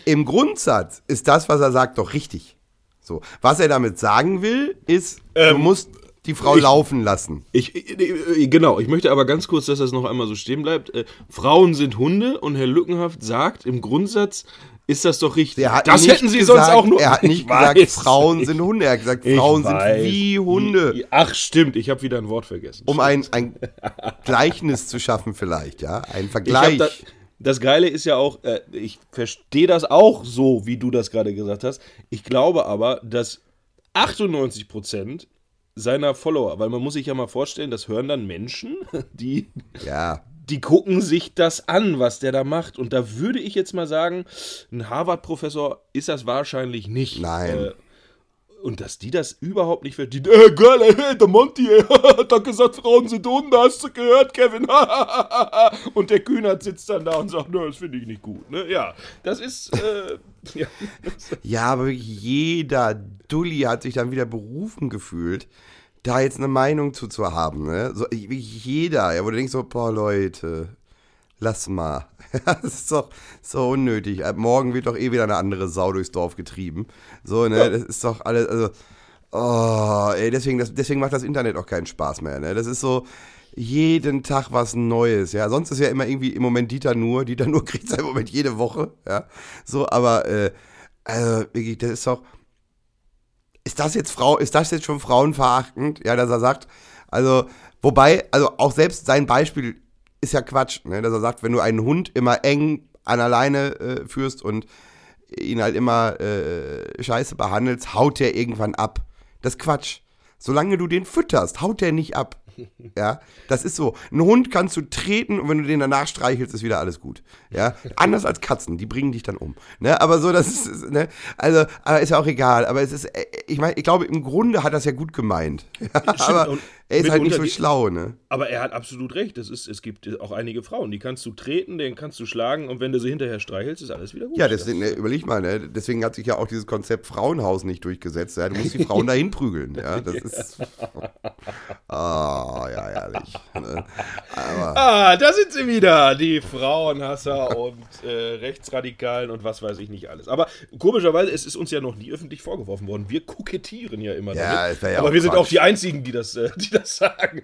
Im Grundsatz ist das, was er sagt, doch richtig. So. Was er damit sagen will, ist, du musst die Frau ich- laufen lassen. Ich, äh, genau, ich möchte aber ganz kurz, dass das noch einmal so stehen bleibt. Äh, Frauen sind Hunde und Herr Lückenhaft sagt im Grundsatz, ist das doch richtig. Das hätten sie gesagt, sonst auch nur. Er hat nicht Ich gesagt. Frauen sind Hunde. Er hat gesagt, Frauen sind wie Hunde. Ach, stimmt, ich habe wieder ein Wort vergessen. Um ein, ein Gleichnis zu schaffen, vielleicht, ja. Ein Vergleich. da, das Geile ist ja auch, äh, ich verstehe das auch so, wie du das gerade gesagt hast. Ich glaube aber, dass 98% seiner Follower, weil man muss sich ja mal vorstellen, das hören dann Menschen, die, ja. Die gucken sich das an, was der da macht. Und da würde ich jetzt mal sagen, ein Harvard-Professor ist das wahrscheinlich nicht. Nein. Äh, und dass die das überhaupt nicht verstehen. Äh, geil, ey, der Monty, ey, hat doch gesagt, Frauen sind Hunde, hast du gehört, Kevin? und der Kühnert sitzt dann da und sagt, das finde ich nicht gut. Ne? Ja, das ist, äh, ja. Ja, aber jeder Dulli hat sich dann wieder berufen gefühlt, da jetzt eine Meinung zu, zu haben. Ne? So, jeder, ja, wo du denkst so, boah, Leute, lass mal. das ist doch so unnötig. Ab morgen wird doch eh wieder eine andere Sau durchs Dorf getrieben. So, ne, das ist doch alles, also, oh, ey, deswegen, das, deswegen macht das Internet auch keinen Spaß mehr, ne? Das ist so, jeden Tag was Neues, ja. Sonst ist ja immer irgendwie im Moment Dieter nur, Dieter nur kriegt im Moment jede Woche, ja. So, aber, äh, also, wirklich, das ist doch, ist das jetzt Frau, ist das jetzt schon frauenverachtend? Ja, dass er sagt, also, wobei, also auch selbst sein Beispiel ist ja Quatsch, ne? dass er sagt, wenn du einen Hund immer eng an alleine äh, führst und ihn halt immer äh, scheiße behandelst, haut der irgendwann ab. Das ist Quatsch. Solange du den fütterst, haut der nicht ab. Ja, das ist so. Ein Hund kannst du treten und wenn du den danach streichelst, ist wieder alles gut. Ja, anders als Katzen, die bringen dich dann um. Ne, aber so, das ist, ne, also, aber ist ja auch egal. Aber es ist, äh, ich meine, ich glaube, im Grunde hat es ja gut gemeint. Ja, aber und er ist halt nicht so schlau, ne? Aber er hat absolut recht. Es, ist, es gibt auch einige Frauen, die kannst du treten, den kannst du schlagen und wenn du sie hinterher streichelst, ist alles wieder gut. Ja, deswegen, ne, überleg mal, ne? deswegen hat sich ja auch dieses Konzept Frauenhaus nicht durchgesetzt. Ja? Du musst die Frauen dahin prügeln. Ja? Das ist. Ah, ja, ehrlich. Ne? Ah, da sind sie wieder, die Frauenhasser und äh, Rechtsradikalen und was weiß ich nicht alles. Aber komischerweise, es ist uns ja noch nie öffentlich vorgeworfen worden. Wir kokettieren ja immer Ja, damit. ja Aber wir sind Quatsch. auch die Einzigen, die das, äh, die das sagen.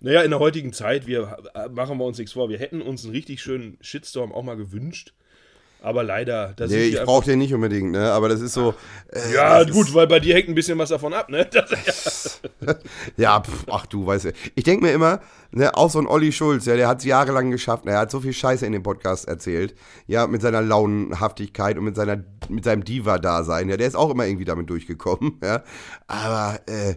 Naja, in der heutigen Zeit, wir äh, machen wir uns nichts vor. Wir hätten uns einen richtig schönen Shitstorm auch mal gewünscht. Aber leider, da nee, sind ich brauche den nicht unbedingt, ne? aber das ist so. Äh, Ja, das gut, weil bei dir hängt ein bisschen was davon ab, ne? Das, Ja, pf, ach du, weißt du. Ich denke mir immer, ne, auch so ein Olli Schulz, ja, der hat es jahrelang geschafft. Er hat so viel Scheiße in dem Podcast erzählt. Ja, mit seiner Launenhaftigkeit und mit, seiner, mit seinem Diva-Dasein. Ja, der ist auch immer irgendwie damit durchgekommen. Ja. Aber, äh,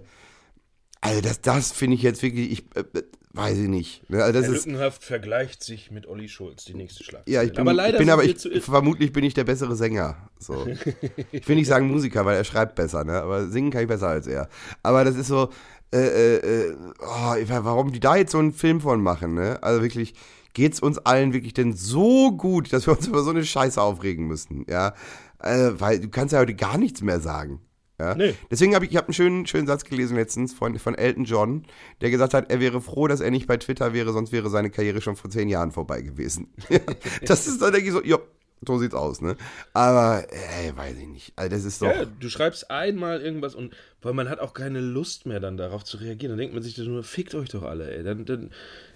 also das, das finde ich jetzt wirklich, ich äh, äh, weiß ich nicht. Ne? Also das Herr ist, Lückenhaft vergleicht sich mit Olli Schulz, die nächste Schlagzeile. ja, ich bin, aber leider bin aber, ich, zu, vermutlich bin ich der bessere Sänger. So. Ich will nicht sagen Musiker, weil er schreibt besser, ne? aber singen kann ich besser als er. Aber das ist so, äh, äh, äh, oh, warum die da jetzt so einen Film von machen, ne? Also wirklich, geht's uns allen wirklich denn so gut, dass wir uns über so eine Scheiße aufregen müssen, ja? Äh, weil du kannst ja heute gar nichts mehr sagen. Ja? Nee. Deswegen habe ich, ich hab einen schönen, schönen Satz gelesen letztens von, von Elton John, der gesagt hat, er wäre froh, dass er nicht bei Twitter wäre, sonst wäre seine Karriere schon vor zehn Jahren vorbei gewesen. Das ist dann, denke ich so, ja, so sieht's aus, ne? Aber, ey, weiß ich nicht. Also, das ist doch. Ja, du schreibst einmal irgendwas und weil man hat auch keine Lust mehr dann darauf zu reagieren. Dann denkt man sich nur, fickt euch doch alle, ey. Dann, dann,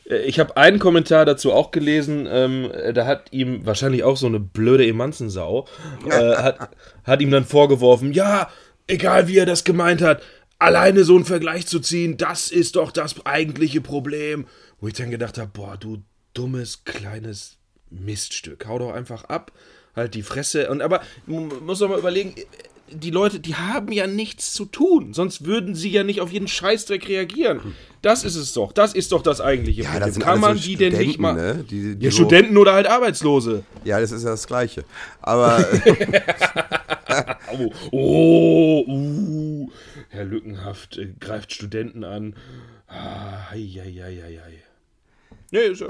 äh, ich habe einen Kommentar dazu auch gelesen, ähm, äh, da hat ihm wahrscheinlich auch so eine blöde Emanzensau, äh, hat, hat ihm dann vorgeworfen, ja, egal wie er das gemeint hat, alleine so einen Vergleich zu ziehen, das ist doch das eigentliche Problem. Wo ich dann gedacht habe, boah, du dummes, kleines Miststück, hau doch einfach ab, halt die Fresse. Und aber muss doch mal überlegen, die Leute, die haben ja nichts zu tun, sonst würden sie ja nicht auf jeden Scheißdreck reagieren. Das ist es doch, das ist doch das eigentliche ja, Problem. das Kann man so die denn nicht mal. Ne? Die, die Ja, so- Studenten oder halt Arbeitslose. Ja, das ist ja das Gleiche. Aber, Oh, oh uh, Herr Lückenhaft äh, greift Studenten an. Ah, hei, hei, hei, hei. Nee, ist ja,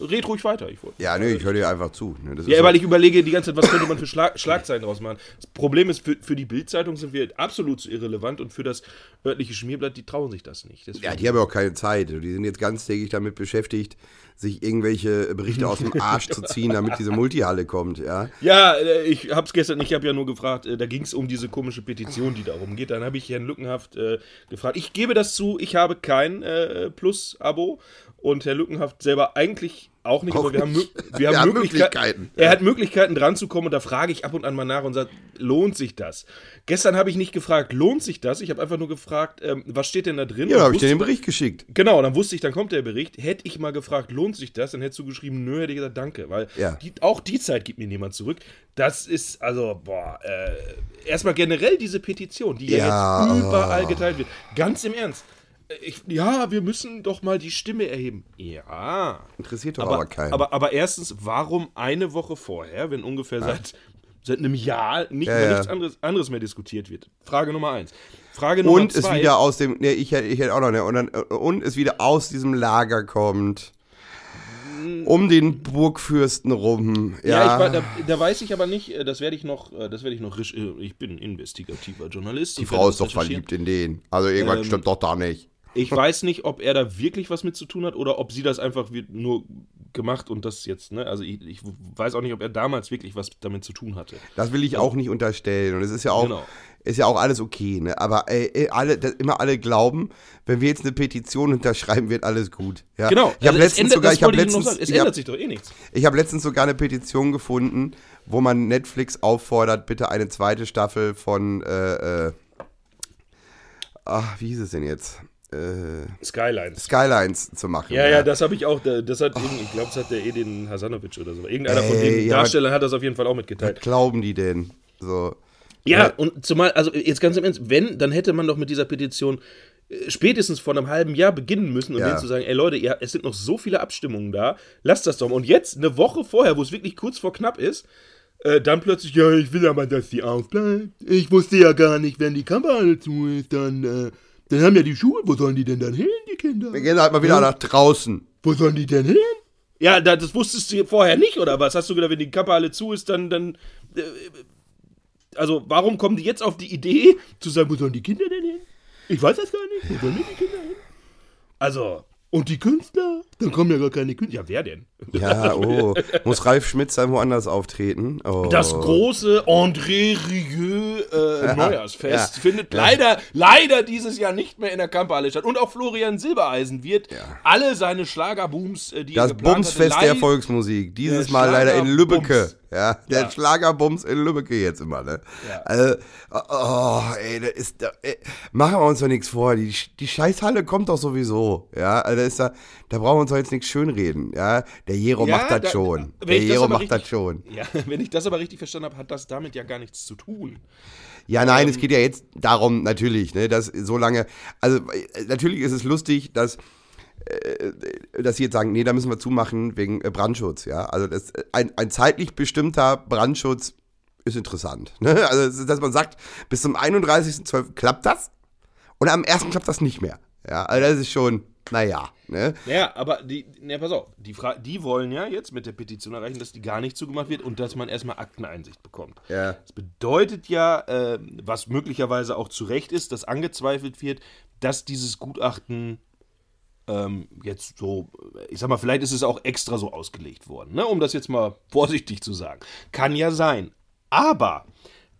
red ruhig weiter. Ich wollte. ja, nö, ich höre dir einfach zu. Ne? Ja, weil ich überlege die ganze Zeit, was könnte man für Schlag Schlagzeilen draus machen. Das Problem ist, für, für die Bildzeitung sind wir absolut irrelevant und für das örtliche Schmierblatt, die trauen sich das nicht. Deswegen, Ja, die haben ja auch keine Zeit. Die sind jetzt ganztägig damit beschäftigt, sich irgendwelche Berichte aus dem Arsch zu ziehen, damit diese Multihalle kommt, ja. Ja, äh, ich hab's gestern, ich habe ja nur gefragt, äh, da ging es um diese komische Petition, die darum geht. Dann habe ich Herrn Lückenhaft äh, gefragt. Ich gebe das zu, ich habe kein äh, Plus-Abo und Herr Lückenhaft selber eigentlich Auch nicht, Auch aber wir haben, nicht. Mö- wir haben Wir haben Möglichkeiten. Möglichkeiten. Er hat Möglichkeiten dran zu kommen und da frage ich ab und an mal nach und sage, lohnt sich das? Gestern habe ich nicht gefragt, lohnt sich das? Ich habe einfach nur gefragt, ähm, was steht denn da drin? Ja, habe ich dir den Bericht geschickt. Genau, dann wusste ich, dann kommt der Bericht. Hätte ich mal gefragt, lohnt sich das? Dann hättest du geschrieben, nö, hätte ich gesagt, danke. Weil Ja. die, auch die Zeit gibt mir niemand zurück. Das ist, also, boah, äh, erstmal generell diese Petition, die ja, Ja, jetzt überall geteilt wird. Ganz im Ernst. Ich, ja, wir müssen doch mal die Stimme erheben. Ja. Interessiert doch aber, Aber, keinen. aber, aber erstens, warum eine Woche vorher, wenn ungefähr seit, seit einem Jahr nicht Ja, ja. nichts anderes, anderes mehr diskutiert wird? Frage Nummer eins. Frage Nummer und es zwei. wieder aus dem, ne, ich hätte ich auch noch, ne, und, dann, und es wieder aus diesem Lager kommt. Um den Burgfürsten rum. Ja, Ja, ich, war- da, da weiß ich aber nicht, äh, das werde ich noch, äh, das werde ich noch, äh, ich bin ein investigativer Journalist. die und Frau ist doch verliebt in den. Also irgendwas Ähm, stimmt doch da nicht. Ich weiß nicht, ob er da wirklich was mit zu tun hat oder ob sie das einfach nur gemacht und das jetzt, ne? Also ich, ich weiß auch nicht, ob er damals wirklich was damit zu tun hatte. Das will ich auch nicht unterstellen. Und es ist ja auch, Genau. ist ja auch alles okay, ne? Aber ey, alle, immer alle glauben, wenn wir jetzt eine Petition unterschreiben, wird alles gut. Ja? Genau. Ich habe also es letztens ändert- sogar, ich habe letztens, es ich hab, ändert sich doch eh nichts. ich habe letztens sogar eine Petition gefunden, wo man Netflix auffordert, bitte eine zweite Staffel von, äh, äh, ach, wie hieß es denn jetzt? Äh, Skylines. Skylines zu machen. Ja, ja, das habe ich auch. da- Das hat, irgend- ich glaube, das hat der Edin Hasanovic oder so. Irgendeiner von Ey, den ja, Darstellern hat das auf jeden Fall auch mitgeteilt. Was glauben die denn? So. Ja, Ja. und zumal, also jetzt ganz im Ernst, wenn, dann hätte man doch mit dieser Petition äh, spätestens vor einem halben Jahr beginnen müssen und Ja. denen zu sagen, ey Leute, ja, es sind noch so viele Abstimmungen da, lasst das doch mal. Und jetzt, eine Woche vorher, wo es wirklich kurz vor knapp ist, äh, dann plötzlich, ja, ich will aber, dass die aufbleibt. Ich wusste ja gar nicht, wenn die Kamera zu ist, dann, äh, dann haben ja die Schuhe, wo sollen die denn dann hin, die Kinder? Wir gehen halt mal wieder nach draußen. Wo sollen die denn hin? Ja, da, das wusstest du vorher nicht, oder was? Hast du gedacht, wenn die Kappe alle zu ist, dann, dann. Äh, also, warum kommen die jetzt auf die Idee, zu sagen, wo sollen die Kinder denn hin? Ich weiß das gar nicht. Wo sollen die Kinder hin? Also, und die Künstler? Dann kommen ja gar keine Künstler. Ja, wer denn? Ja, oh. Muss Ralf Schmitz dann woanders auftreten? Oh. Das große André Rieu äh, Neujahrsfest ja. findet leider, leider dieses Jahr nicht mehr in der Kamperhalle statt. Und auch Florian Silbereisen wird alle seine Schlagerbooms, äh, die er Das geplant Bumsfest hatte, der Volksmusik. Dieses Der Mal leider in. Lübbecke. Ja, der Ja. Schlagerbums in Lübbecke jetzt immer, ne? Ja. Also, oh, ey, da ist da, ey, machen wir uns doch nichts vor. Die, die Scheißhalle kommt doch sowieso. Ja, also da ist da, da brauchen wir uns doch jetzt nichts schönreden. Ja, der Jero Ja, macht das da- schon. wenn Der ich das Jero aber macht das richtig- schon. Ja, wenn ich das aber richtig verstanden habe, hat das damit ja gar nichts zu tun. Ja, nein, Ähm, es geht ja jetzt darum, natürlich, ne, dass so lange, also äh, natürlich ist es lustig, dass, äh, dass sie jetzt sagen, nee, da müssen wir zumachen wegen äh, Brandschutz, ja. Also das, ein, ein zeitlich bestimmter Brandschutz ist interessant. Ne? Also, dass man sagt, bis zum 31.12. klappt das und am 1. klappt das nicht mehr. Ja, also das ist schon, naja, ne? Naja, aber die, ne, pass auf, die, Fra die wollen ja jetzt mit der Petition erreichen, dass die gar nicht zugemacht wird und dass man erstmal Akteneinsicht bekommt. Ja. Das bedeutet ja, äh, was möglicherweise auch zu Recht ist, dass angezweifelt wird, dass dieses Gutachten ähm, jetzt so, ich sag mal, vielleicht ist es auch extra so ausgelegt worden, ne? um das jetzt mal vorsichtig zu sagen. Kann ja sein. Aber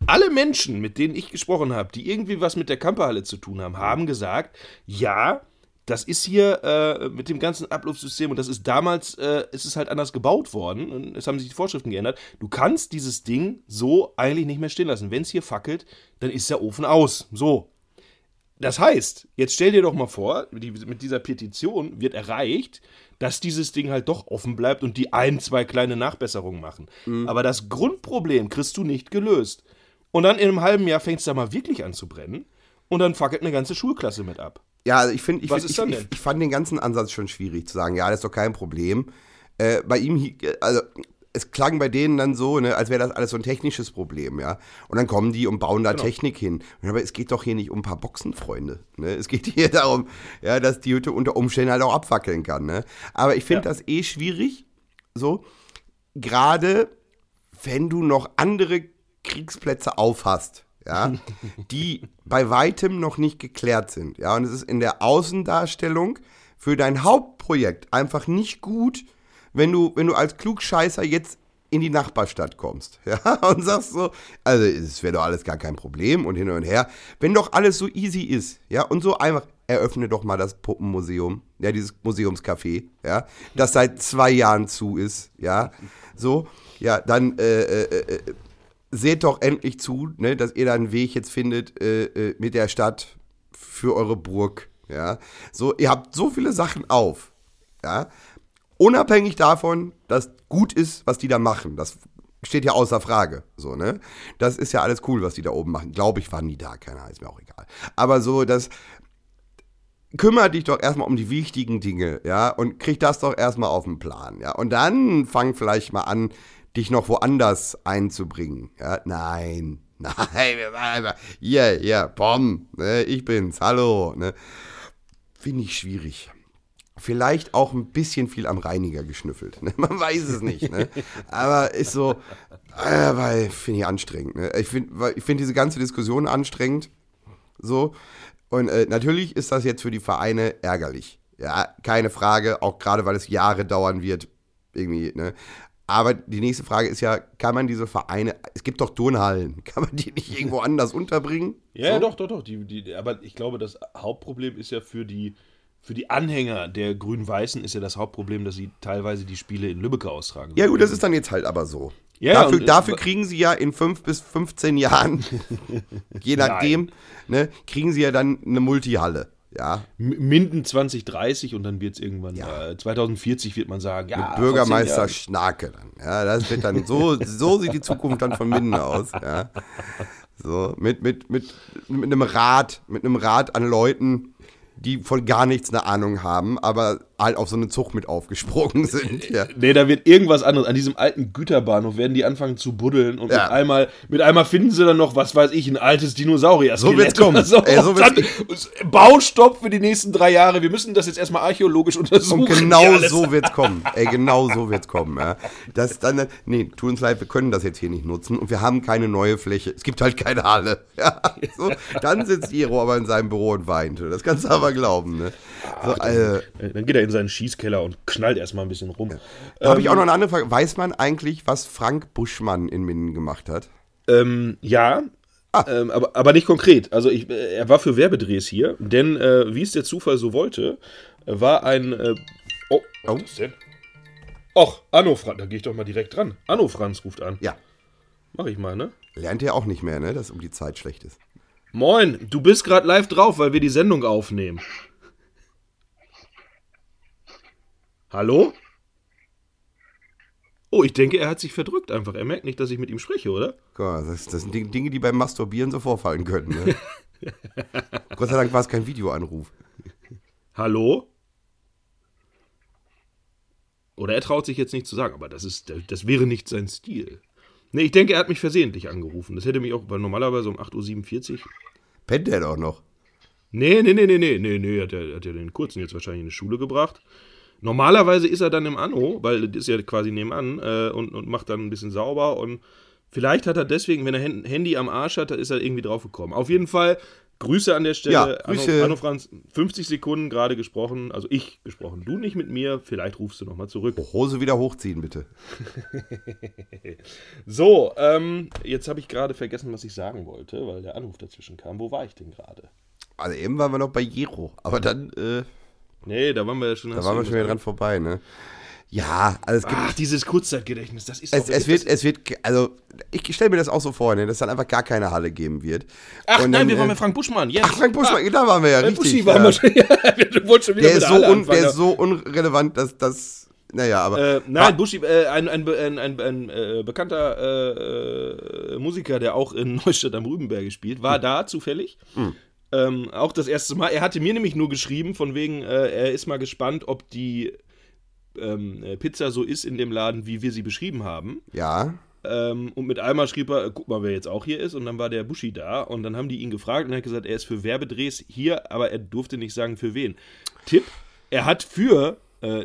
alle Menschen, mit denen ich gesprochen habe, die irgendwie was mit der Kamperhalle zu tun haben, haben gesagt, ja, das ist hier äh, mit dem ganzen Abluftsystem und das ist damals, äh, ist es halt anders gebaut worden und es haben sich die Vorschriften geändert. Du kannst dieses Ding so eigentlich nicht mehr stehen lassen. Wenn es hier fackelt, dann ist der Ofen aus. So. Das heißt, jetzt stell dir doch mal vor, die, mit dieser Petition wird erreicht, dass dieses Ding halt doch offen bleibt und die ein, zwei kleine Nachbesserungen machen. Aber das Grundproblem kriegst du nicht gelöst. Und dann in einem halben Jahr fängt es da mal wirklich an zu brennen und dann fackelt eine ganze Schulklasse mit ab. Ja, also ich finde, ich, find, ich, ich, ich fand den ganzen Ansatz schon schwierig zu sagen, ja, das ist doch kein Problem. Äh, bei ihm, also es klang bei denen dann so, ne, als wäre das alles so ein technisches Problem, ja. Und dann kommen die und bauen da Genau. Technik hin. Aber es geht doch hier nicht um ein paar Boxenfreunde. Ne? Es geht hier darum, ja, dass die Hütte unter Umständen halt auch abfackeln kann. Ne? Aber ich finde Ja. das eh schwierig, so, gerade wenn du noch andere Kriegsplätze aufhast, ja, die bei weitem noch nicht geklärt sind, ja, und es ist in der Außendarstellung für dein Hauptprojekt einfach nicht gut, wenn du, wenn du als Klugscheißer jetzt in die Nachbarstadt kommst, ja, und sagst so, also es wäre doch alles gar kein Problem und hin und her, wenn doch alles so easy ist, ja, und so einfach, eröffne doch mal das Puppenmuseum, ja, dieses Museumscafé, ja, das seit zwei Jahren zu ist, ja, so, ja, dann äh, äh, äh, seht doch endlich zu, ne, dass ihr da einen Weg jetzt findet äh, äh, mit der Stadt für eure Burg, ja, so, ihr habt so viele Sachen auf, ja, unabhängig davon, dass gut ist, was die da machen, das steht ja außer Frage. So, ne? Das ist ja alles cool, was die da oben machen. Glaube ich, waren die da, keine Ahnung, ist mir auch egal. Aber so, das. Kümmere dich doch erstmal um die wichtigen Dinge, ja, und krieg das doch erstmal auf den Plan, ja. Und dann fang vielleicht mal an, dich noch woanders einzubringen, ja. Nein, nein, hier, hier, Pom, ne, ich bin's, hallo, ne. Finde ich schwierig vielleicht auch ein bisschen viel am Reiniger geschnüffelt. Ne? Man weiß es nicht. Ne? Aber ist so, äh, weil finde ich anstrengend. Ne? Ich finde find diese ganze Diskussion anstrengend. So. Und äh, natürlich ist das jetzt für die Vereine ärgerlich. Ja, keine Frage, auch gerade weil es Jahre dauern wird. Irgendwie, ne? Aber die nächste Frage ist ja, kann man diese Vereine, es gibt doch Turnhallen, kann man die nicht irgendwo anders unterbringen? Ja, so? doch, doch, doch. Die, die, aber ich glaube, das Hauptproblem ist ja für die, für die Anhänger der Grün-Weißen ist ja das Hauptproblem, dass sie teilweise die Spiele in Lübeck austragen. Ja, gut, das ist dann jetzt halt aber so. Ja, dafür, und- dafür kriegen sie ja in fünf bis 15 Jahren, je nachdem, ne, kriegen sie ja dann eine Multihalle. Ja, Minden 2030 und dann wird es irgendwann, Ja. äh, 2040 wird man sagen, ja, vor Bürgermeister zehn Schnarke dann. Ja, das wird dann so, so sieht die Zukunft dann von Minden aus. Ja. So, mit, mit, mit, mit einem Rat, mit einem Rat an Leuten, die von gar nichts eine Ahnung haben, aber auf so einen Zug mit aufgesprungen sind. Ja. Nee, da wird irgendwas anderes. An diesem alten Güterbahnhof werden die anfangen zu buddeln und Ja. mit, einmal, mit einmal finden sie dann noch, was weiß ich, ein altes Dinosaurier. So wird's kommen. So. Ey, so wird's- dann, Baustopp für die nächsten drei Jahre. Wir müssen das jetzt erstmal archäologisch untersuchen. Und genau so wird's kommen. Ey, genau so wird's kommen. Ja. Das dann, nee, tut uns leid, wir können das jetzt hier nicht nutzen und wir haben keine neue Fläche. Es gibt halt keine Halle. Ja, so, dann sitzt Iro aber in seinem Büro und weint. Das kannst du aber glauben. Ne? So, Äh, Dann geht er in seinen Schießkeller und knallt erstmal ein bisschen rum. da habe ich auch noch eine andere Frage. Weiß man eigentlich, was Frank Buschmann in Minden gemacht hat? Ähm, ja, Ah. ähm, aber, aber nicht konkret. Also ich, äh, er war für Werbedrehs hier, denn äh, wie es der Zufall so wollte, war ein. Äh, oh, was Oh. ist das denn? Och, Anno Franz, da gehe ich doch mal direkt dran. Anno Franz ruft an. Ja. Mach ich mal, ne? Lernt er auch nicht mehr, ne? Dass um die Zeit schlecht ist. Moin, du bist gerade live drauf, weil wir die Sendung aufnehmen. Hallo? Oh, ich denke, er hat sich verdrückt einfach. Er merkt nicht, dass ich mit ihm spreche, oder? Das, das sind Ding- Dinge, die beim Masturbieren so vorfallen können. Ne? Gott sei Dank war es kein Videoanruf. Hallo? Oder er traut sich jetzt nicht zu sagen, aber das ist, das wäre nicht sein Stil. Nee, ich denke, er hat mich versehentlich angerufen. Das hätte mich auch, weil normalerweise um 8.47 Uhr. Pennt er doch noch. Nee, nee, nee, nee, nee, nee, nee, hat er, hat er den kurzen jetzt wahrscheinlich in die Schule gebracht. Normalerweise ist er dann im Anno, weil das ist ja quasi nebenan äh, und, und macht dann ein bisschen sauber und vielleicht hat er deswegen, wenn er Hen- Handy am Arsch hat, da ist er irgendwie drauf gekommen. Auf jeden Fall Grüße an der Stelle. Ja, Grüße. Anno, Anno Franz, 50 Sekunden gerade gesprochen, also ich gesprochen, du nicht mit mir, vielleicht rufst du nochmal zurück. Hose wieder hochziehen, bitte. So, ähm, jetzt habe ich gerade vergessen, was ich sagen wollte, weil der Anruf dazwischen kam. Wo war ich denn gerade? Also eben waren wir noch bei Jero, aber dann, äh, Nee, da waren wir ja schon. da waren wir schon wieder dran vorbei, ne? Ja, also es. Ach, dieses Kurzzeitgedächtnis, das ist es, es, wird, es wird, also ich stelle mir das auch so vor, ne, dass dann einfach gar keine Halle geben wird. Ach Und nein, dann, wir waren äh, bei Frank Buschmann. Yes. Ach, Frank Buschmann, da waren wir ja richtig. Buschi waren ja. wir schon. Ja, schon wieder der, mit ist so Halle un, anfangen. der ist so unrelevant, dass das, naja, aber. Äh, nein, Buschi, äh, ein, ein, ein, ein, ein äh, bekannter äh, äh, Musiker, der auch in Neustadt am Rübenberge spielt, war da zufällig. Hm. Ähm, auch das erste Mal. Er hatte mir nämlich nur geschrieben, von wegen, äh, er ist mal gespannt, ob die ähm, äh, Pizza so ist in dem Laden, wie wir sie beschrieben haben. ja. Ähm, und mit einmal schrieb er, guck mal, wer jetzt auch hier ist. Und dann war der Buschi da. Und dann haben die ihn gefragt und er hat gesagt, er ist für Werbedrehs hier, aber er durfte nicht sagen, für wen. Tipp, er hat für äh,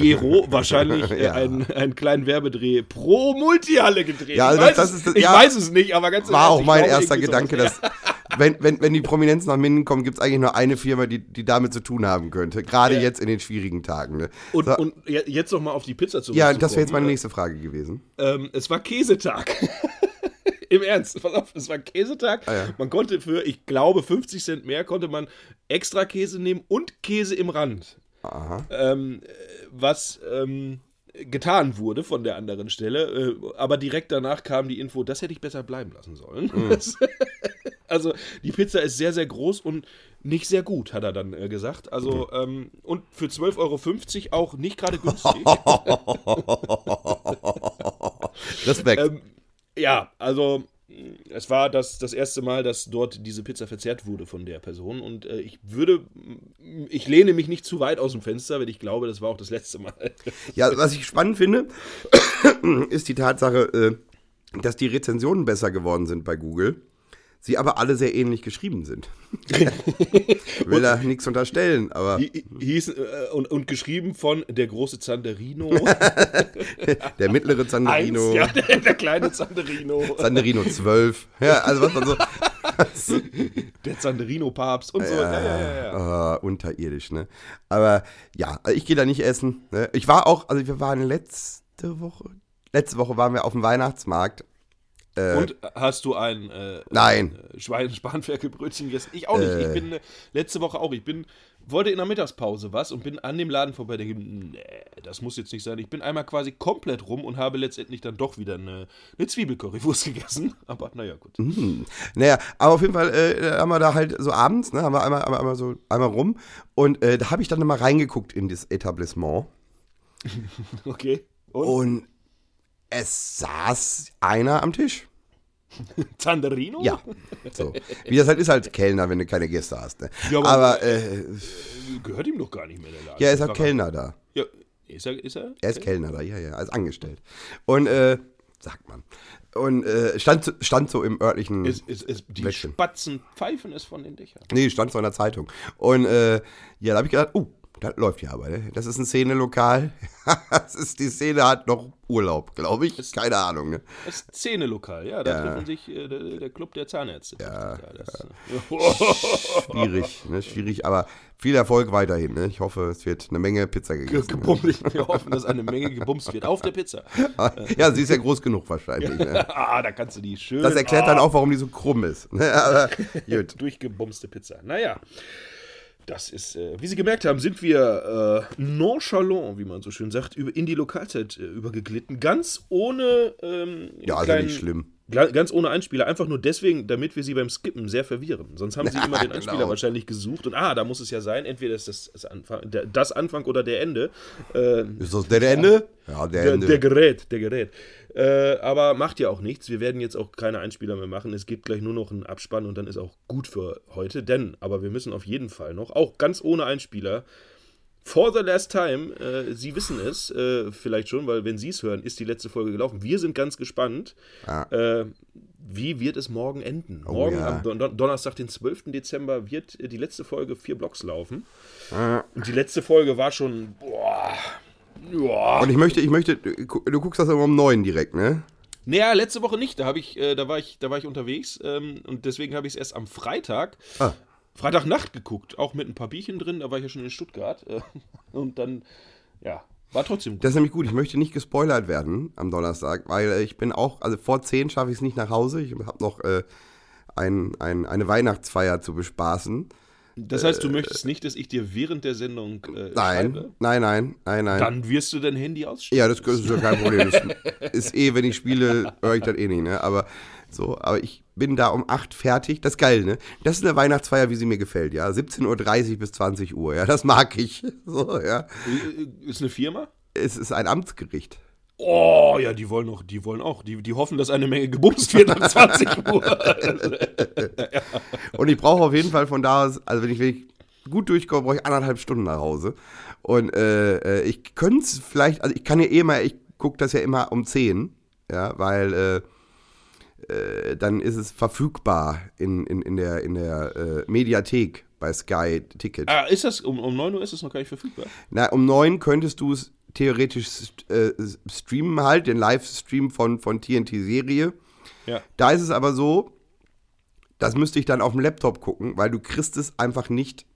Jero wahrscheinlich äh, Ja. einen, einen kleinen Werbedreh pro Multihalle gedreht. Ja, ich das- weiß, das es, ist das- ich ja. weiß es nicht, aber ganz War auch ich mein erster Gedanke, sowas. dass, wenn, wenn, wenn die Prominenz nach Minden kommt, gibt es eigentlich nur eine Firma, die, die damit zu tun haben könnte. Gerade Ja. jetzt in den schwierigen Tagen. Ne? Und, so, und je- jetzt noch mal auf die Pizza zurück. ja, das wäre jetzt meine nächste Frage gewesen. Ähm, es war Käsetag. Im Ernst, pass auf, es war Käsetag. Ah, ja. Man konnte für, ich glaube, 50 Cent mehr konnte man extra Käse nehmen und Käse im Rand. Ähm, äh, was ähm, getan wurde von der anderen Stelle. Äh, aber direkt danach kam die Info, das hätte ich besser bleiben lassen sollen. Das, also die Pizza ist sehr, sehr groß und nicht sehr gut, hat er dann äh, gesagt. Also ähm, und für 12,50 Euro auch nicht gerade günstig. Respekt. Ähm, ja, also es war das, das erste Mal, dass dort diese Pizza verzehrt wurde von der Person und äh, ich würde, mh, ich lehne mich nicht zu weit aus dem Fenster, weil ich glaube, das war auch das letzte Mal. Ja, was ich spannend finde, ist die Tatsache, äh, dass die Rezensionen besser geworden sind bei Google, sie aber alle sehr ähnlich geschrieben sind. ich will da nichts unterstellen, aber Hi- Hieß, äh, und, und geschrieben von der große Zanderino. der mittlere Eins, Zanderino, ja, der, der kleine Zanderino. Zanderino 12, ja, also was man so, Der Zanderino-Papst und so. Ja, ja, ja, äh, unterirdisch, ne? Aber ja, also ich gehe da nicht essen. Ne? Ich war auch, also wir waren letzte Woche, letzte Woche waren wir auf dem Weihnachtsmarkt. Und hast du ein äh, Nein. äh, Schwein Spanferkelbrötchen gegessen? Ich auch nicht. Ich bin äh, letzte Woche auch. Ich bin wollte in der Mittagspause was und bin an dem Laden vorbei. Denke, nee, das muss jetzt nicht sein. Ich bin einmal quasi komplett rum und habe letztendlich dann doch wieder eine, eine Zwiebelcurrywurst gegessen. Aber naja, gut. Naja, aber auf jeden Fall äh, haben wir da halt so abends, ne, haben wir einmal, einmal, einmal so einmal rum und äh, da habe ich dann mal reingeguckt in das Etablissement Okay. Und und es saß einer am Tisch. Zanderino? Ja, so. Wie das halt ist als Kellner, wenn du keine Gäste hast. Ne? Ja, aber- aber äh, Gehört ihm doch gar nicht mehr der Laden. ja, er ist halt Sag- Kellner da. Ja, ist er? Ist er? Er ist Kellner da, ja, ja, als angestellt. Und, äh, sagt man. Und äh, stand, stand so im örtlichen. Es, es, es, die Blättchen. Spatzen pfeifen es von den Dächern. Nee, stand so in der Zeitung. Und äh, ja, da habe ich gedacht, oh, das läuft ja aber. Ne? Das ist ein Szenelokal. das ist, die Szene hat noch Urlaub, glaube ich. Keine Ahnung. Ne? Das ist Szenelokal, ja. Da Ja. treffen sich äh, der, der Club der Zahnärzte. Ja, das, Schwierig, ne? schwierig, aber viel Erfolg weiterhin. Ne? Ich hoffe, es wird eine Menge Pizza Ge- gegessen. gebumst. Wir hoffen, dass eine Menge gebumst wird. Auf der Pizza. Ja, sie ist ja groß genug wahrscheinlich. Ne? Ah, da kannst du die schön. Das erklärt ah, dann auch, warum die so krumm ist. Ne? Aber gut. Durchgebumste Pizza. Naja. Das ist, äh, wie Sie gemerkt haben, sind wir äh, nonchalant, wie man so schön sagt, über, in die Lokalzeit äh, übergeglitten. Ganz ohne. Ähm, Ja, also kleinen- nicht schlimm. Ganz ohne Einspieler, einfach nur deswegen, damit wir sie beim Skippen sehr verwirren. Sonst haben sie immer den Einspieler Genau. wahrscheinlich gesucht und ah, da muss es ja sein, entweder ist das das Anfang, der, das Anfang oder der Ende. Äh, Ist das der Ende? Ja, der, der, Ende. der Gerät, der Gerät. Äh, aber macht ja auch nichts. Wir werden jetzt auch keine Einspieler mehr machen. Es gibt gleich nur noch einen Abspann und dann ist auch gut für heute. Denn, aber wir müssen auf jeden Fall noch, auch ganz ohne Einspieler, For the last time, äh, Sie wissen es äh, vielleicht schon, weil wenn Sie es hören, ist die letzte Folge gelaufen. Wir sind ganz gespannt. Ah. Äh, wie wird es morgen enden? morgen, ja. am Don Donnerstag, den 12. Dezember, wird die letzte Folge vier Blocks laufen. Ah. Und die letzte Folge war schon, boah, ja. Und ich möchte, ich möchte, du guckst das immer um neun direkt, ne? Naja, letzte Woche nicht. Da, ich, äh, da, war, ich, da war ich unterwegs ähm, und deswegen habe ich es erst am Freitag, Ah. Freitagnacht geguckt. Auch mit ein paar Bierchen drin. Da war ich ja schon in Stuttgart. Äh, und dann, ja, war trotzdem gut. Das ist nämlich gut. Ich möchte nicht gespoilert werden am Donnerstag, weil äh, ich bin auch, also vor 10 schaffe ich es nicht nach Hause. Ich habe noch äh, ein, ein, eine Weihnachtsfeier zu bespaßen. Das heißt, du möchtest nicht, dass ich dir während der Sendung äh, Nein, schreibe? nein, nein, nein, nein. Dann wirst du dein Handy ausstellen. ja, das ist ja kein Problem. Ist eh, wenn ich spiele, höre ich das eh nicht, ne? Aber so, aber ich bin da um 8 fertig. Das ist geil, ne? Das ist eine Weihnachtsfeier, wie sie mir gefällt, ja. 17.30 Uhr bis 20 Uhr, ja. Das mag ich. So, ja. Äh, Ist eine Firma? Es ist ein Amtsgericht. Oh, ja, die wollen auch, die wollen auch. Die, die hoffen, dass eine Menge gebumst wird nach 20 Uhr. Und ich brauche auf jeden Fall von da aus, also wenn ich, wenn ich gut durchkomme, brauche ich anderthalb Stunden nach Hause. Und äh, äh, ich könnte es vielleicht, also ich kann ja eh mal, ich gucke das ja immer um 10, ja, weil äh, äh, dann ist es verfügbar in, in, in der, in der äh, Mediathek bei Sky Ticket. ah, ist das, um, um 9 Uhr ist es noch gar nicht verfügbar? Na, um 9 könntest du es theoretisch äh, streamen halt, den Livestream von, von TNT-Serie. Ja. Da ist es aber so, das müsste ich dann auf dem Laptop gucken, weil du kriegst es einfach nicht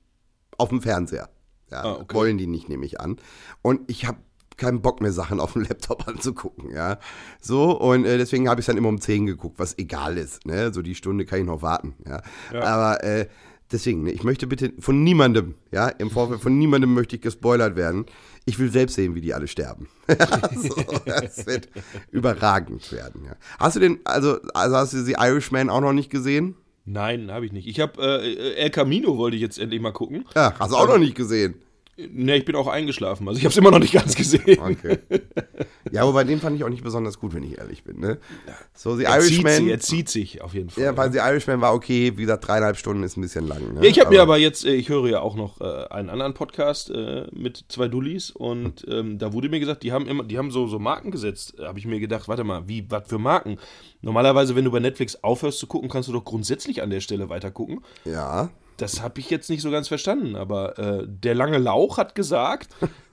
auf dem Fernseher. Ja, Ah, okay. Wollen die nicht, nehme ich an. Und ich habe keinen Bock mehr, Sachen auf dem Laptop anzugucken, ja. So, und äh, deswegen habe ich dann immer um 10 geguckt, was egal ist, ne? So die Stunde kann ich noch warten, ja. Aber äh, deswegen, ne, ich möchte bitte von niemandem, ja, im Vorfeld von niemandem möchte ich gespoilert werden. Ich will selbst sehen, wie die alle sterben. so, das wird überragend werden, ja. Hast du den, also, also hast du die Irishman auch noch nicht gesehen? Nein, habe ich nicht. Ich habe äh, El Camino wollte ich jetzt endlich mal gucken. Ja, hast du auch noch nicht gesehen. Ne, ich bin auch eingeschlafen. Also ich habe es immer noch nicht ganz gesehen. Okay. Ja, aber bei dem fand ich auch nicht besonders gut, wenn ich ehrlich bin. Ne? So, The Er zieht, Irishman. sich, er zieht sich auf jeden Fall. ja, weil The Irishman war okay. Wie gesagt, dreieinhalb Stunden ist ein bisschen lang. Ne? Ja, ich habe mir aber jetzt, äh, ich höre ja auch noch äh, einen anderen Podcast äh, mit zwei Dullis und ähm, da wurde mir gesagt, die haben immer, die haben so, so Marken gesetzt. Da habe ich mir gedacht, warte mal, wie, was für Marken? Normalerweise, wenn du bei Netflix aufhörst zu gucken, kannst du doch grundsätzlich an der Stelle weiter gucken. Ja. Das habe ich jetzt nicht so ganz verstanden, aber äh, der lange Lauch hat gesagt,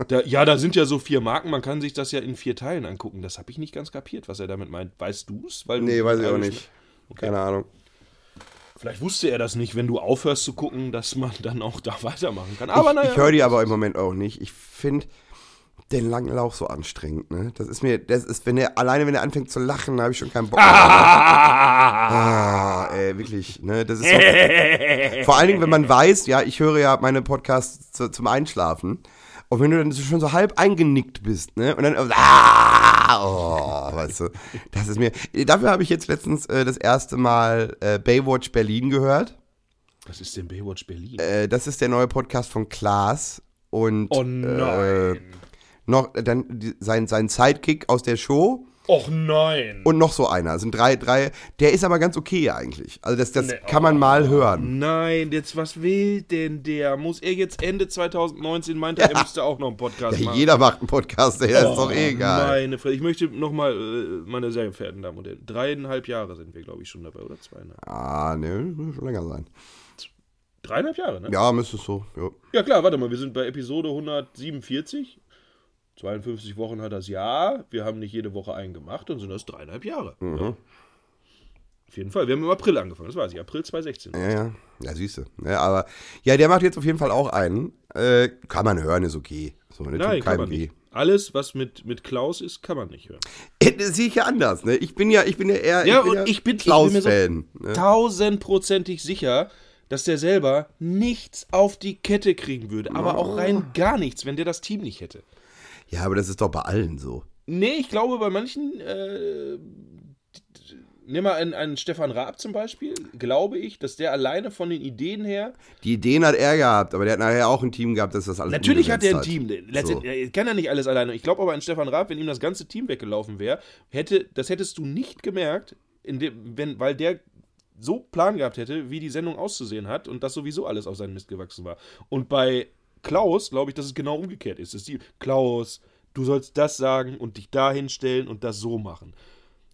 da, ja, da sind ja so vier Marken, man kann sich das ja in vier Teilen angucken. Das habe ich nicht ganz kapiert, was er damit meint. Weißt du's? Weil du Nee, weiß ich auch nicht. Keine Ahnung. Vielleicht wusste er das nicht, wenn du aufhörst zu gucken, dass man dann auch da weitermachen kann. Aber ich naja. ich höre die aber im Moment auch nicht. Ich finde den langen Lauf so anstrengend. Ne? Das ist mir, das ist, wenn er, alleine wenn er anfängt zu lachen, habe ich schon keinen Bock mehr. Ah, ey, wirklich, ne? Das ist so, vor allen Dingen, wenn man weiß, ja, ich höre ja meine Podcasts zu, zum Einschlafen. Und wenn du dann schon so halb eingenickt bist, ne? Und dann, ah, oh, weißt du, das ist mir, dafür habe ich jetzt letztens äh, das erste Mal äh, Baywatch Berlin gehört. Was ist denn Baywatch Berlin? Äh, das ist der neue Podcast von Klaas und oh äh, nein. Noch dann die, sein, sein Sidekick aus der Show Och nein. und noch so einer. Das sind drei, drei. Der ist aber ganz okay eigentlich. Also das, das Nee, kann man oh. mal hören. Nein, jetzt was will denn der? Muss er jetzt Ende 2019 meint er, er müsste auch noch einen Podcast Ja, machen? jeder macht einen Podcast, der ist Oh, doch eh egal. Meine Fresse. Ich möchte nochmal, äh, meine sehr verehrten Damen und Herren, dreieinhalb Jahre sind wir, glaube ich, schon dabei, oder zweieinhalb? Ah, ne, muss schon länger sein. Dreieinhalb Jahre, ne? Ja, müsste es so. Ja. Ja klar, warte mal, wir sind bei Episode 147. 52 Wochen hat das Jahr. Wir haben nicht jede Woche einen gemacht, dann sind das dreieinhalb Jahre. Mhm. Ja. Auf jeden Fall. Wir haben im April angefangen, das weiß ich. April 2016. Ja, ja. Ja, siehst du. Ja, aber ja, der macht jetzt auf jeden Fall auch einen. Äh, kann man hören, ist okay. So, der Nein, kann man weh. nicht. Alles, was mit, mit Klaus ist, kann man nicht hören. Das sehe ich ja anders, ne? Ich bin ja, ich bin ja eher Ja, ich bin und ja ich bin- mir so- Klaus-Fan. ne? Tausendprozentig sicher, dass der selber nichts auf die Kette kriegen würde. Aber auch rein gar nichts, wenn der das Team nicht hätte. Ja, aber das ist doch bei allen so. Nee, ich glaube, bei manchen, äh, nimm mal einen, einen Stefan Raab zum Beispiel, glaube ich, dass der alleine von den Ideen her, Die Ideen hat er gehabt, aber der hat nachher auch ein Team gehabt, das das alles natürlich hat er ein Team, letztendlich, er kann ja nicht alles alleine. Ich glaube aber an Stefan Raab, wenn ihm das ganze Team weggelaufen wäre, hätte, das hättest du nicht gemerkt, dem, wenn, weil der so Plan gehabt hätte, wie die Sendung auszusehen hat und das sowieso alles auf seinen Mist gewachsen war. Und bei Klaus glaube ich, dass es genau umgekehrt ist. Dass die, Klaus, du sollst das sagen und dich da hinstellen und das so machen.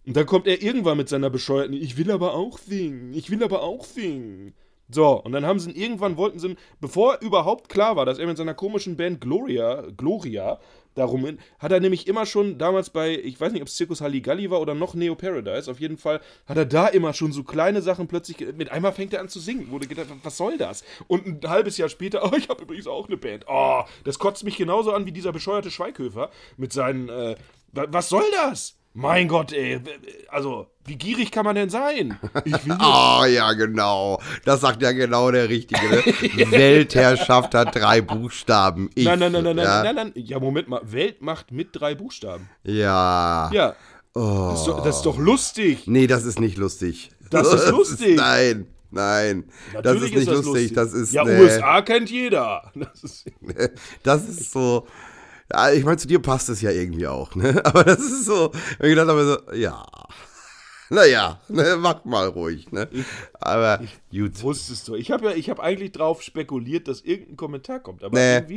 Und dann kommt er irgendwann mit seiner bescheuerten, ich will aber auch singen, ich will aber auch singen. So, und dann haben sie irgendwann, wollten sie bevor überhaupt klar war, dass er mit seiner komischen Band Gloria, Gloria, darum hin, hat er nämlich immer schon damals bei, ich weiß nicht, ob es Circus Halligalli war oder noch Neo Paradise, auf jeden Fall hat er da immer schon so kleine Sachen plötzlich, mit einmal fängt er an zu singen, wurde gedacht, was soll das? Und ein halbes Jahr später, oh, ich habe übrigens auch eine Band. Oh, das kotzt mich genauso an wie dieser bescheuerte Schweighöfer mit seinen, äh, wa- was soll das? Mein Gott, ey, also, wie gierig kann man denn sein? Ich will Oh ja, genau. Das sagt ja genau der Richtige. Ne? Weltherrschaft hat drei Buchstaben. Ich, Nein, nein, nein, nein, nein, ja? nein, nein. Ja, Moment mal. Weltmacht mit drei Buchstaben. Ja. Ja. Oh. Das, ist doch, das ist doch lustig. Nee, das ist nicht lustig. Das ist lustig. nein, nein. das ist nicht lustig. Das ist. ja, nee. USA kennt jeder. Das ist, Das ist so. Ja, ich meine, zu dir passt es ja irgendwie auch, ne? Aber das ist so. wenn Ich gedacht habe, so, ja. Naja, ne, mach mal ruhig, ne? Aber gut. wusstest du. Ich habe ja, ich habe eigentlich drauf spekuliert, dass irgendein Kommentar kommt. Aber Nee. irgendwie,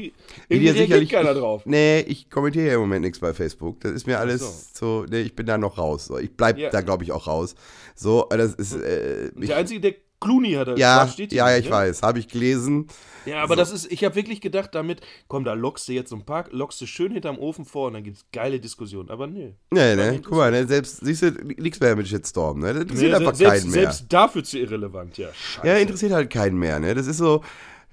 Wie irgendwie reagiert sicherlich- keiner drauf. Nee, ich kommentiere ja im Moment nichts bei Facebook. Das ist mir alles so. nee, ich bin da noch raus. So. Ich bleib Ja. da, glaube ich, auch raus. So, das ist. Äh, ich, Der einzige, der Clooney hat, ja, das steht ja, ja, nicht, ich ne? weiß. Habe ich gelesen. Ja, aber das ist, ich habe wirklich gedacht, damit, komm, da lockst du jetzt so ein paar, lockst du schön hinterm Ofen vor und dann gibt's geile Diskussionen. Aber nee. Nee, ne? nicht Guck mal, ne? Selbst, siehst du, nichts mehr mit Shitstorm, ne? Das interessiert Nee, einfach selbst, keinen mehr. selbst dafür zu irrelevant, ja. Scheiße. Ja, interessiert halt keinen mehr, ne? Das ist so.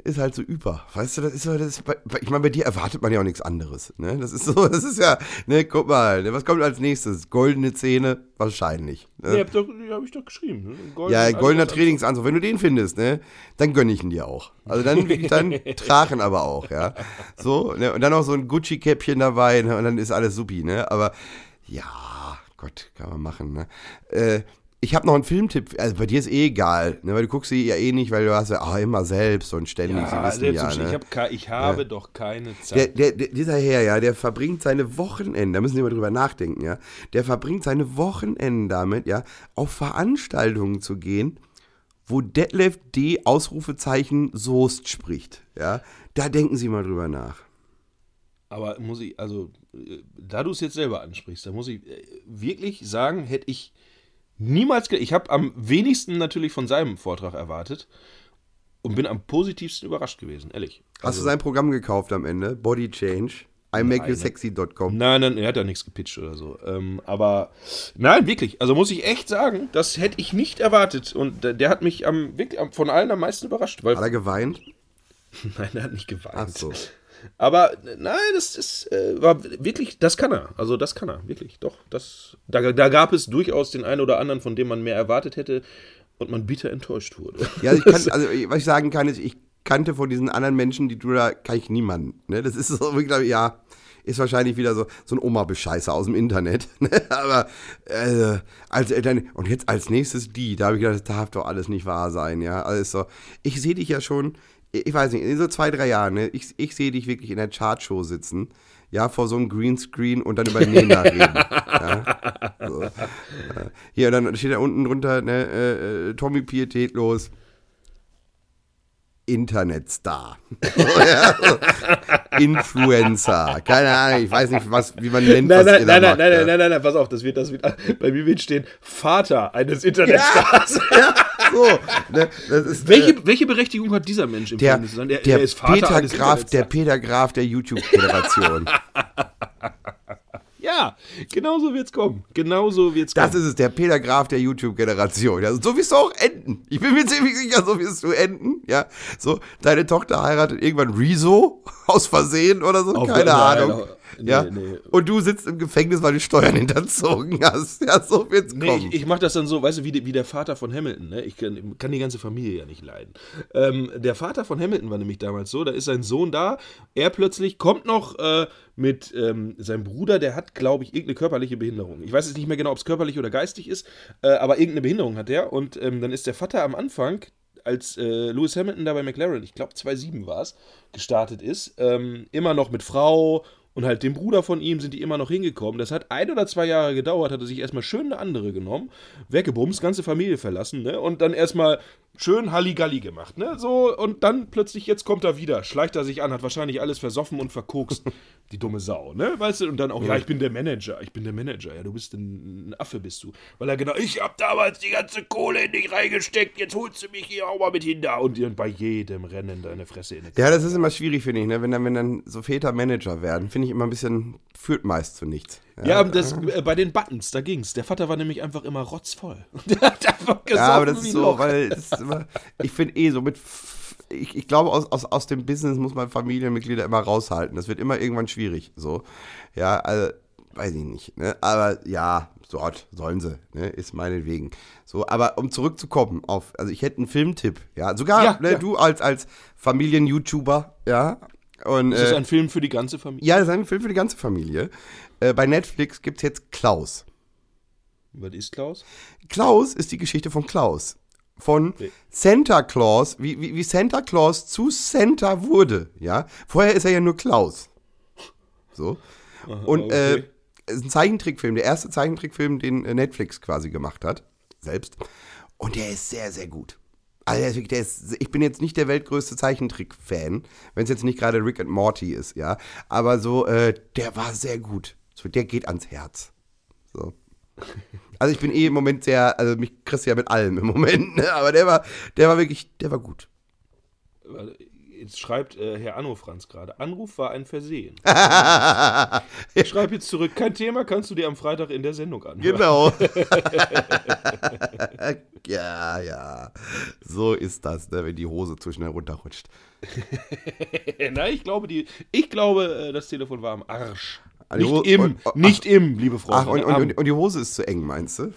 Ist halt so über. Weißt du, das ist so, das ist, bei- ich meine, bei dir erwartet man ja auch nichts anderes. Ne? Das ist so, das ist ja, ne, guck mal, ne, was kommt als nächstes? Goldene Zähne? Wahrscheinlich. Ne? Nee, hab, doch, hab ich doch geschrieben. Ne? Golden- Ja, also goldener das- Trainingsanzug. Wenn du den findest, ne, dann gönn ich ihn dir auch. Also dann dann Drachen aber auch, ja. So, ne, und dann noch so ein Gucci-Käppchen dabei, ne, und dann ist alles supi, ne. Aber ja, Gott, kann man machen, ne. Äh, ich habe noch einen Filmtipp, also bei dir ist eh egal, ne, weil du guckst sie ja eh nicht, weil du hast ja ah, immer selbst und ständig, sie Ja, wissen der ja, ne. ich, hab, ich habe doch keine Zeit. der, der, dieser Herr, ja, der verbringt seine Wochenende, da müssen Sie mal drüber nachdenken, ja. Der verbringt seine Wochenenden damit, ja, auf Veranstaltungen zu gehen, wo Detlef D. Ausrufezeichen Soest spricht, ja. Da denken Sie mal drüber nach. Aber muss ich, also, äh, da du es jetzt selber ansprichst, da muss ich äh, wirklich sagen, hätte ich niemals, ich habe am wenigsten natürlich von seinem Vortrag erwartet und bin am positivsten überrascht gewesen, ehrlich. Hast du sein Programm gekauft am Ende? Body Change? imakeyousexy.com. Nein, nein, er hat da nichts gepitcht oder so. Ähm, aber nein, wirklich. Also muss ich echt sagen, das hätte ich nicht erwartet. Und der, der hat mich am, wirklich, am, von allen am meisten überrascht. Weil, Hat er geweint? nein, er hat nicht geweint. Ach so. Aber nein, das ist, äh, war wirklich, das kann er. Also das kann er, wirklich. Doch, das, da, da gab es durchaus den einen oder anderen, von dem man mehr erwartet hätte und man bitter enttäuscht wurde. Ja, ich kann, also was ich sagen kann, ist, ich kannte von diesen anderen Menschen, die du da, kann ich niemanden. Ne? Das ist so, ich glaube, ja, ist wahrscheinlich wieder so, so ein Oma-Bescheißer aus dem Internet. Ne? Aber äh, als äh, dann, und jetzt als nächstes die, da habe ich gedacht, das darf doch alles nicht wahr sein, ja. Also so, ich sehe dich ja schon, ich weiß nicht, in so zwei, drei Jahren, ne? ich, ich sehe dich wirklich in der Chartshow sitzen, ja, vor so einem Greenscreen und dann über Nena reden. Ja? So. Äh, Hier, dann steht da unten drunter, ne, äh, äh, Tommy Pietätlos, Internetstar. Ja. Influencer. Keine Ahnung, ich weiß nicht, was, wie man nennt, Nein, was nein, nein, nein, macht, nein, ja. nein, nein, nein, nein, pass auf, das wird, das wird, bei mir wird stehen, Vater eines Internetstars. Ja, so. Ne, das ist, Welche, äh, welche Berechtigung hat dieser Mensch im der, Film zu sein? der, er ist Vater Peter Graf, der. Peter Graf der YouTube-Generation. Ja, genau so wird's kommen. Genau so wird's kommen. Das ist es, der Peter Graf der YouTube-Generation. Ja, so wirst du auch enden. Ich bin mir ziemlich sicher, so wirst du enden. Ja, so, deine Tochter heiratet irgendwann Rezo aus Versehen oder so, Auf- keine nein, Ahnung. Ja, nee. und du sitzt im Gefängnis, weil du Steuern hinterzogen hast. Ja, so wird's Nee, kommen. ich, ich mache das dann so, weißt du, wie, wie der Vater von Hamilton, ne? Ich kann, kann die ganze Familie ja nicht leiden. Ähm, der Vater von Hamilton war nämlich damals so, da ist sein Sohn da, er plötzlich kommt noch äh, mit ähm, seinem Bruder, der hat, glaube ich, irgendeine körperliche Behinderung. Ich weiß jetzt nicht mehr genau, ob es körperlich oder geistig ist, äh, aber irgendeine Behinderung hat er. Und ähm, dann ist der Vater am Anfang, als äh, Lewis Hamilton da bei McLaren, ich glaube 2.7 war es, gestartet ist, ähm, immer noch mit Frau und halt dem Bruder von ihm sind die immer noch hingekommen. Das hat ein oder zwei Jahre gedauert, hat er sich erstmal schön eine andere genommen, weggebumst, ganze Familie verlassen, ne? Und dann erstmal schön Halligalli gemacht, ne? So, und dann plötzlich, jetzt kommt er wieder, schleicht er sich an, hat wahrscheinlich alles versoffen und verkokst. Die dumme Sau, ne? Weißt du, und dann auch, ja, ich bin der Manager, ich bin der Manager, ja, du bist ein, Affe, bist du. Weil er genau, ich hab damals die ganze Kohle in dich reingesteckt, jetzt holst du mich hier auch mal mit hinter. Und bei jedem Rennen deine Fresse in Ja, das ist immer schwierig, finde ich, ne? wenn, dann, wenn dann so Väter Manager werden. Finde ich immer ein bisschen, führt meist zu nichts. Ja, das, äh, bei den Buttons, da ging's. Der Vater war nämlich einfach immer rotzvoll. Der hat einfach gesoffen Ja, aber das ist so, Loch. weil ist immer, ich finde eh so mit, ich, ich glaube, aus, aus, aus dem Business muss man Familienmitglieder immer raushalten. Das wird immer irgendwann schwierig, so. Ja, also, weiß ich nicht, ne? aber ja, dort sollen sie, ne? ist meinetwegen. So, aber um zurückzukommen auf, also ich hätte einen Filmtipp, ja, sogar, Ja, ne, ja. du als, als Familien-YouTuber, ja, und, Das ist äh, ein Film für die ganze Familie. ja, das ist ein Film für die ganze Familie. Äh, bei Netflix gibt es jetzt Klaus. Was ist Klaus? Klaus ist die Geschichte von Klaus. Von Nee. Santa Claus, wie, wie, wie Santa Claus zu Santa wurde, ja. Vorher ist er ja nur Klaus. So. Und okay. äh, es ist ein Zeichentrickfilm, der erste Zeichentrickfilm, den äh, Netflix quasi gemacht hat. Selbst. Und der ist sehr, sehr gut. Also der ist der ist, ich bin jetzt nicht der weltgrößte Zeichentrick-Fan, wenn es jetzt nicht gerade Rick and Morty ist, ja. Aber so, äh, der war sehr gut. So, der geht ans Herz. So. Also ich bin eh im Moment sehr, also mich kriegst du ja mit allem im Moment, ne? aber der war, der war wirklich, der war gut. Jetzt schreibt äh, Herr Anno Franz gerade, Anruf war ein Versehen. ich schreibe jetzt zurück, kein Thema, kannst du dir am Freitag in der Sendung anhören. Genau. ja, ja. So ist das, ne, wenn die Hose zu schnell runterrutscht. Nein, ich glaube, die, ich glaube, äh, das Telefon war am Arsch. Ah, Nicht im, und- ach- nicht im, liebe Freunde. Ach, und, und, und die Hose ist zu eng, meinst du?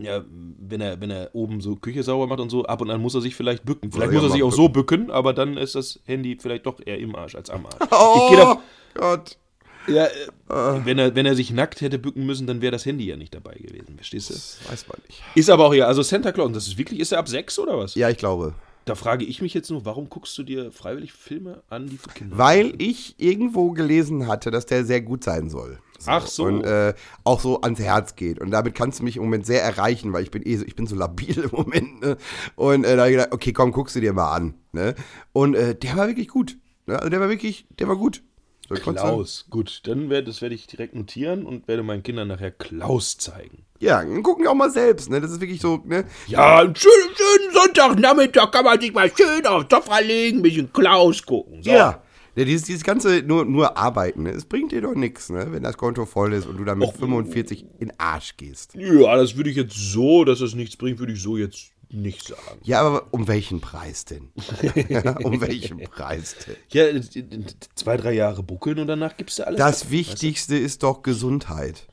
Ja, wenn er, wenn er oben so Küche sauber macht und so, ab und an muss er sich vielleicht bücken. Vielleicht Ja, muss er sich auch so bücken, aber dann ist das Handy vielleicht doch eher im Arsch als am Arsch. Oh Ich da, Gott. ja, äh, wenn, er, wenn er sich nackt hätte bücken müssen, dann wäre das Handy ja nicht dabei gewesen, verstehst du? Das weiß man nicht. Ist aber auch ja, also Santa Claus, das ist wirklich, ist er ab sechs oder was? Ja, ich glaube. Da frage ich mich jetzt nur, warum guckst du dir freiwillig Filme an, die für Kinder Weil ich irgendwo gelesen hatte, dass der sehr gut sein soll. Ach so. Und äh, auch so ans Herz geht. Und damit kannst du mich im Moment sehr erreichen, weil ich bin eh so, ich bin so labil im Moment. Ne? Und äh, da hab ich gedacht, okay, komm, guckst du dir mal an. Ne? Und äh, der war wirklich gut. Ne? Also der war wirklich, der war gut. So, Klaus, gut, dann werde das werde ich direkt notieren und werde meinen Kindern nachher Klaus zeigen. Ja, dann gucken die auch mal selbst. Ne? Das ist wirklich so, ne? Ja, einen schönen, schönen Sonntagnachmittag kann man sich mal schön aufs Sofa legen, ein bisschen Klaus gucken. So. Ja. Ja, dieses, dieses ganze nur, nur Arbeiten, ne? es bringt dir doch nichts, ne? wenn das Konto voll ist und du dann mit 45 in Arsch gehst. Ja, das würde ich jetzt so, dass es nichts bringt, würde ich so jetzt nicht sagen. Ja, aber um welchen Preis denn? um welchen Preis denn? Ja, äh, zwei, drei Jahre buckeln und danach gibst du alles. Das ab. Wichtigste ist doch Gesundheit.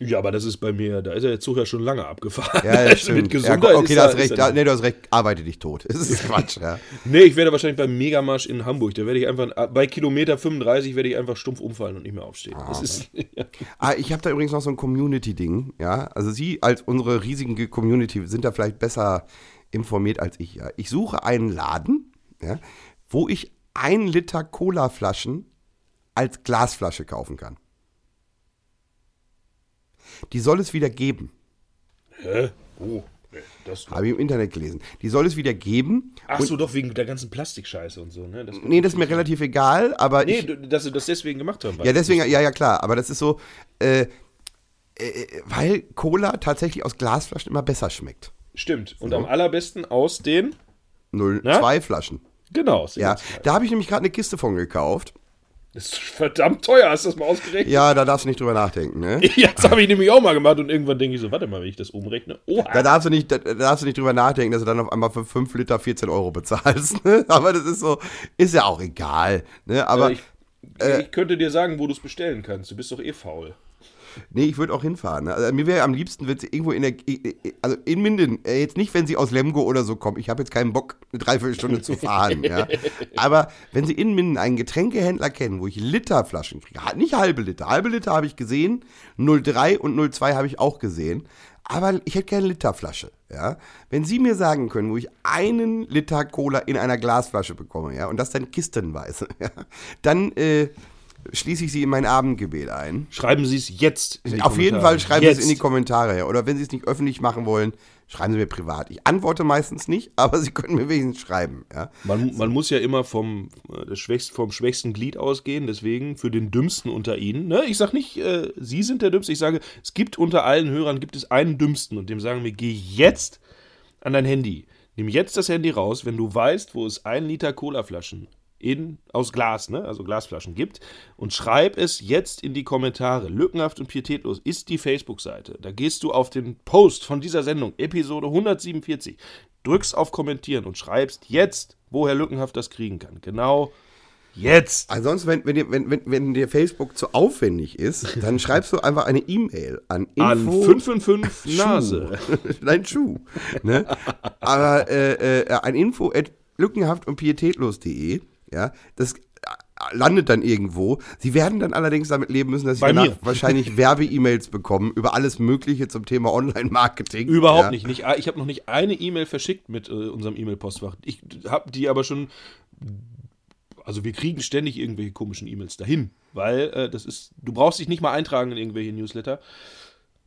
Ja, aber das ist bei mir, da ist ja der Zug ja schon lange abgefahren. Ja, das stimmt. Mit ja, Gesundheit okay, ist du hast da- recht. ist Da, da- nee, du hast recht. Arbeite dich tot. Das ist Quatsch, ja. Nee, ich werde wahrscheinlich beim Megamarsch in Hamburg, da werde ich einfach, bei Kilometer 35 werde ich einfach stumpf umfallen und nicht mehr aufstehen. Das ist, ja. Ah, ich habe da übrigens noch so ein Community-Ding, ja. Also Sie als unsere riesige Community sind da vielleicht besser informiert als ich, ja. Ich suche einen Laden, ja, wo ich ein Liter Cola-Flaschen als Glasflasche kaufen kann. Die soll es wieder geben. Hä? Oh, das. Habe ich im Internet gelesen. Die soll es wieder geben. Ach so, doch wegen der ganzen Plastikscheiße und so, ne? Das, Nee, das ist mir relativ egal, aber nee, ich, du- dass sie das deswegen gemacht haben. Ja, deswegen, ja, ja, klar. Aber das ist so, äh, äh, weil Cola tatsächlich aus Glasflaschen immer besser schmeckt. Stimmt. Und am allerbesten aus den. 0,2 Flaschen. Genau. Ja, da habe ich nämlich gerade eine Kiste von gekauft. Das ist verdammt teuer, hast du das mal ausgerechnet? Ja, da darfst du nicht drüber nachdenken, ne? Ja, das habe ich nämlich auch mal gemacht und irgendwann denke ich so, warte mal, wenn ich das umrechne. Da Oha. darfst du nicht, da, da darfst du nicht drüber nachdenken, dass du dann auf einmal für 5 Liter 14 Euro bezahlst. Ne? Aber das ist so, ist ja auch egal. Ne? Aber ich, ich könnte dir sagen, wo du es bestellen kannst. Du bist doch eh faul. Nee, ich würde auch hinfahren. Ne? Also, mir wäre am liebsten, wenn sie irgendwo in der, also in Minden, äh, jetzt nicht, wenn sie aus Lemgo oder so kommt. Ich habe jetzt keinen Bock, eine Dreiviertelstunde zu fahren. ja. Aber wenn sie in Minden einen Getränkehändler kennen, wo ich Literflaschen kriege, nicht halbe Liter, halbe Liter habe ich gesehen, 0,3 und 0,2 habe ich auch gesehen. Aber ich hätte gerne Literflasche, ja. Wenn Sie mir sagen können, wo ich einen Liter Cola in einer Glasflasche bekomme, ja, und das dann kistenweise, ja, dann äh, schließe ich Sie in mein Abendgebet ein. Schreiben Sie es jetzt. In die Auf jeden Kommentare. Fall schreiben Sie es Jetzt. in die Kommentare. Oder wenn Sie es nicht öffentlich machen wollen, schreiben Sie mir privat. Ich antworte meistens nicht, aber Sie können mir wenigstens schreiben. Ja. Man, man muss ja immer vom, äh, schwächst, vom schwächsten Glied ausgehen, deswegen für den Dümmsten unter Ihnen. Ne? Ich sage nicht, äh, Sie sind der Dümmste, ich sage, es gibt unter allen Hörern gibt es einen Dümmsten und dem sagen wir, geh jetzt an dein Handy. Nimm jetzt das Handy raus, wenn du weißt, wo es ein Liter Colaflaschen in, aus Glas, ne? also Glasflaschen gibt und schreib es jetzt in die Kommentare. Lückenhaft und pietätlos ist die Facebook-Seite. Da gehst du auf den Post von dieser Sendung, Episode 147, drückst auf Kommentieren und schreibst jetzt, woher Lückenhaft das kriegen kann. Genau jetzt. Ansonsten, wenn, wenn, dir, wenn, wenn, wenn dir Facebook zu aufwendig ist, dann schreibst du einfach eine E-Mail an An info 555 Nase. Nein, Schuh. Ne? Aber äh, äh, ein Info at lückenhaft und pietätlos.de, ja, das äh, landet dann irgendwo. Sie werden dann allerdings damit leben müssen, dass sie Bei danach mir. wahrscheinlich Werbe-E-Mails bekommen über alles Mögliche zum Thema Online-Marketing. Überhaupt ja. nicht. nicht. Ich habe noch nicht eine E-Mail verschickt mit äh, unserem E-Mail-Postfach. Ich habe die aber schon. Also wir kriegen ständig irgendwelche komischen E-Mails dahin, weil äh, das ist. Du brauchst dich nicht mal eintragen in irgendwelche Newsletter.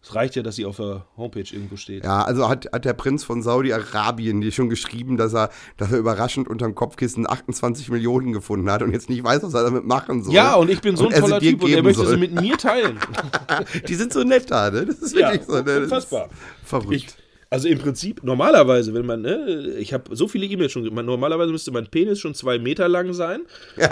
Es reicht ja, dass sie auf der Homepage irgendwo steht. Ja, also hat, hat der Prinz von Saudi-Arabien dir schon geschrieben, dass er, dass er überraschend unterm Kopfkissen 28 Millionen gefunden hat und jetzt nicht weiß, was er damit machen soll. Ja, und ich bin so ein er toller Typ und er möchte soll. sie mit mir teilen. Die sind so nett da, ne? Das ist Ja, wirklich so. Ne? Das ist unfassbar. Verrückt. Ich, Also im Prinzip, normalerweise, wenn man, ne, ich habe so viele E-Mails schon, man, normalerweise müsste mein Penis schon zwei Meter lang sein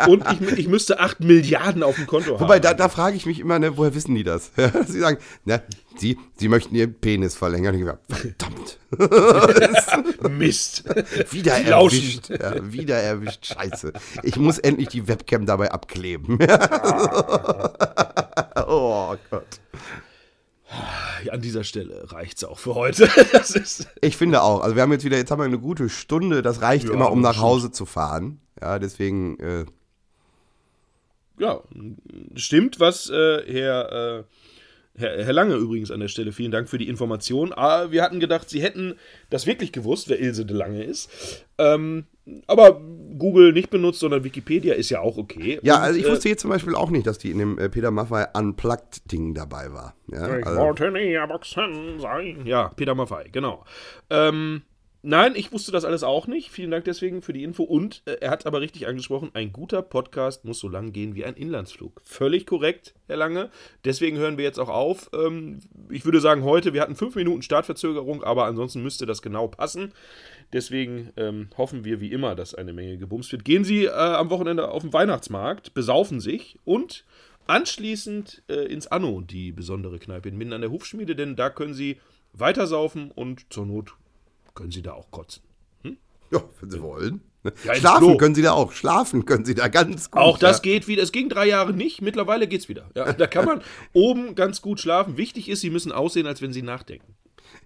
und ich, ich müsste acht Milliarden auf dem Konto haben. Wobei, da, da frage ich mich immer, ne, woher wissen die das? sie sagen, ne, sie, sie möchten ihren Penis verlängern. Ich sag, verdammt. Mist. Wieder erwischt. Ja, wieder erwischt. Scheiße. Ich muss endlich die Webcam dabei abkleben. oh Gott. An dieser Stelle reicht's auch für heute. Ich finde auch. Also wir haben jetzt wieder, jetzt haben wir eine gute Stunde. Das reicht Ja, immer, um nach. Hause zu fahren. Ja, deswegen, äh, ja, stimmt, was äh, Herr, äh, Herr, Herr Lange übrigens an der Stelle, vielen Dank für die Information. Ah, wir hatten gedacht, Sie hätten das wirklich gewusst, wer Ilse de Lange ist. Ähm, aber Google nicht benutzt, sondern Wikipedia ist ja auch okay. ja, Und, also ich äh, wusste jetzt zum Beispiel auch nicht, dass die in dem äh, Peter Maffay Unplugged-Ding dabei war. Ja, Ich also, wollte nie erwachsen sein. Ja, Peter Maffei, genau. Ähm, nein, ich wusste das alles auch nicht. Vielen Dank deswegen für die Info. Und äh, er hat aber richtig angesprochen, ein guter Podcast muss so lang gehen wie ein Inlandsflug. Völlig korrekt, Herr Lange. Deswegen hören wir jetzt auch auf. Ähm, ich würde sagen, heute, wir hatten fünf Minuten Startverzögerung, aber ansonsten müsste das genau passen. Deswegen ähm, hoffen wir wie immer, dass eine Menge gebumst wird. Gehen Sie äh, am Wochenende auf den Weihnachtsmarkt, besaufen sich und anschließend äh, ins Anno, die besondere Kneipe in Minden an der Hufschmiede, denn da können Sie weitersaufen und zur Not können Sie da auch kotzen. ja, wenn Sie wollen. Ja, Schlafen Klo. können Sie da auch. Schlafen können Sie da ganz gut. Auch das ja. geht wieder. Es ging drei Jahre nicht, mittlerweile geht's wieder. Ja, da kann man oben ganz gut schlafen. Wichtig ist, Sie müssen aussehen, als wenn Sie nachdenken.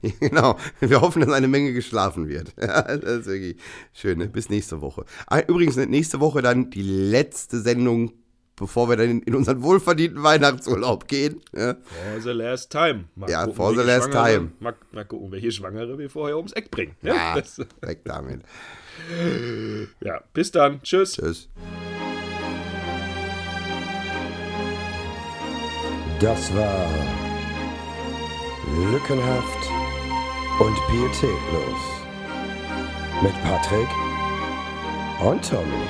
Genau. Wir hoffen, dass eine Menge geschlafen wird. Ja, das ist wirklich schön. Bis nächste Woche. Ah, Übrigens, nächste Woche dann die letzte Sendung, bevor wir dann in, unseren wohlverdienten Weihnachtsurlaub gehen. Ja, For the last time. Mal Ja, gucken, for the welche last Schwangere- time. Mal, mal gucken, welche Schwangere wir vorher ums Eck bringen. ja Ja, das, weg damit. ja bis dann. Tschüss. Tschüss. Das war Lückenhaft und Pietätlos mit Patrick und Tommy.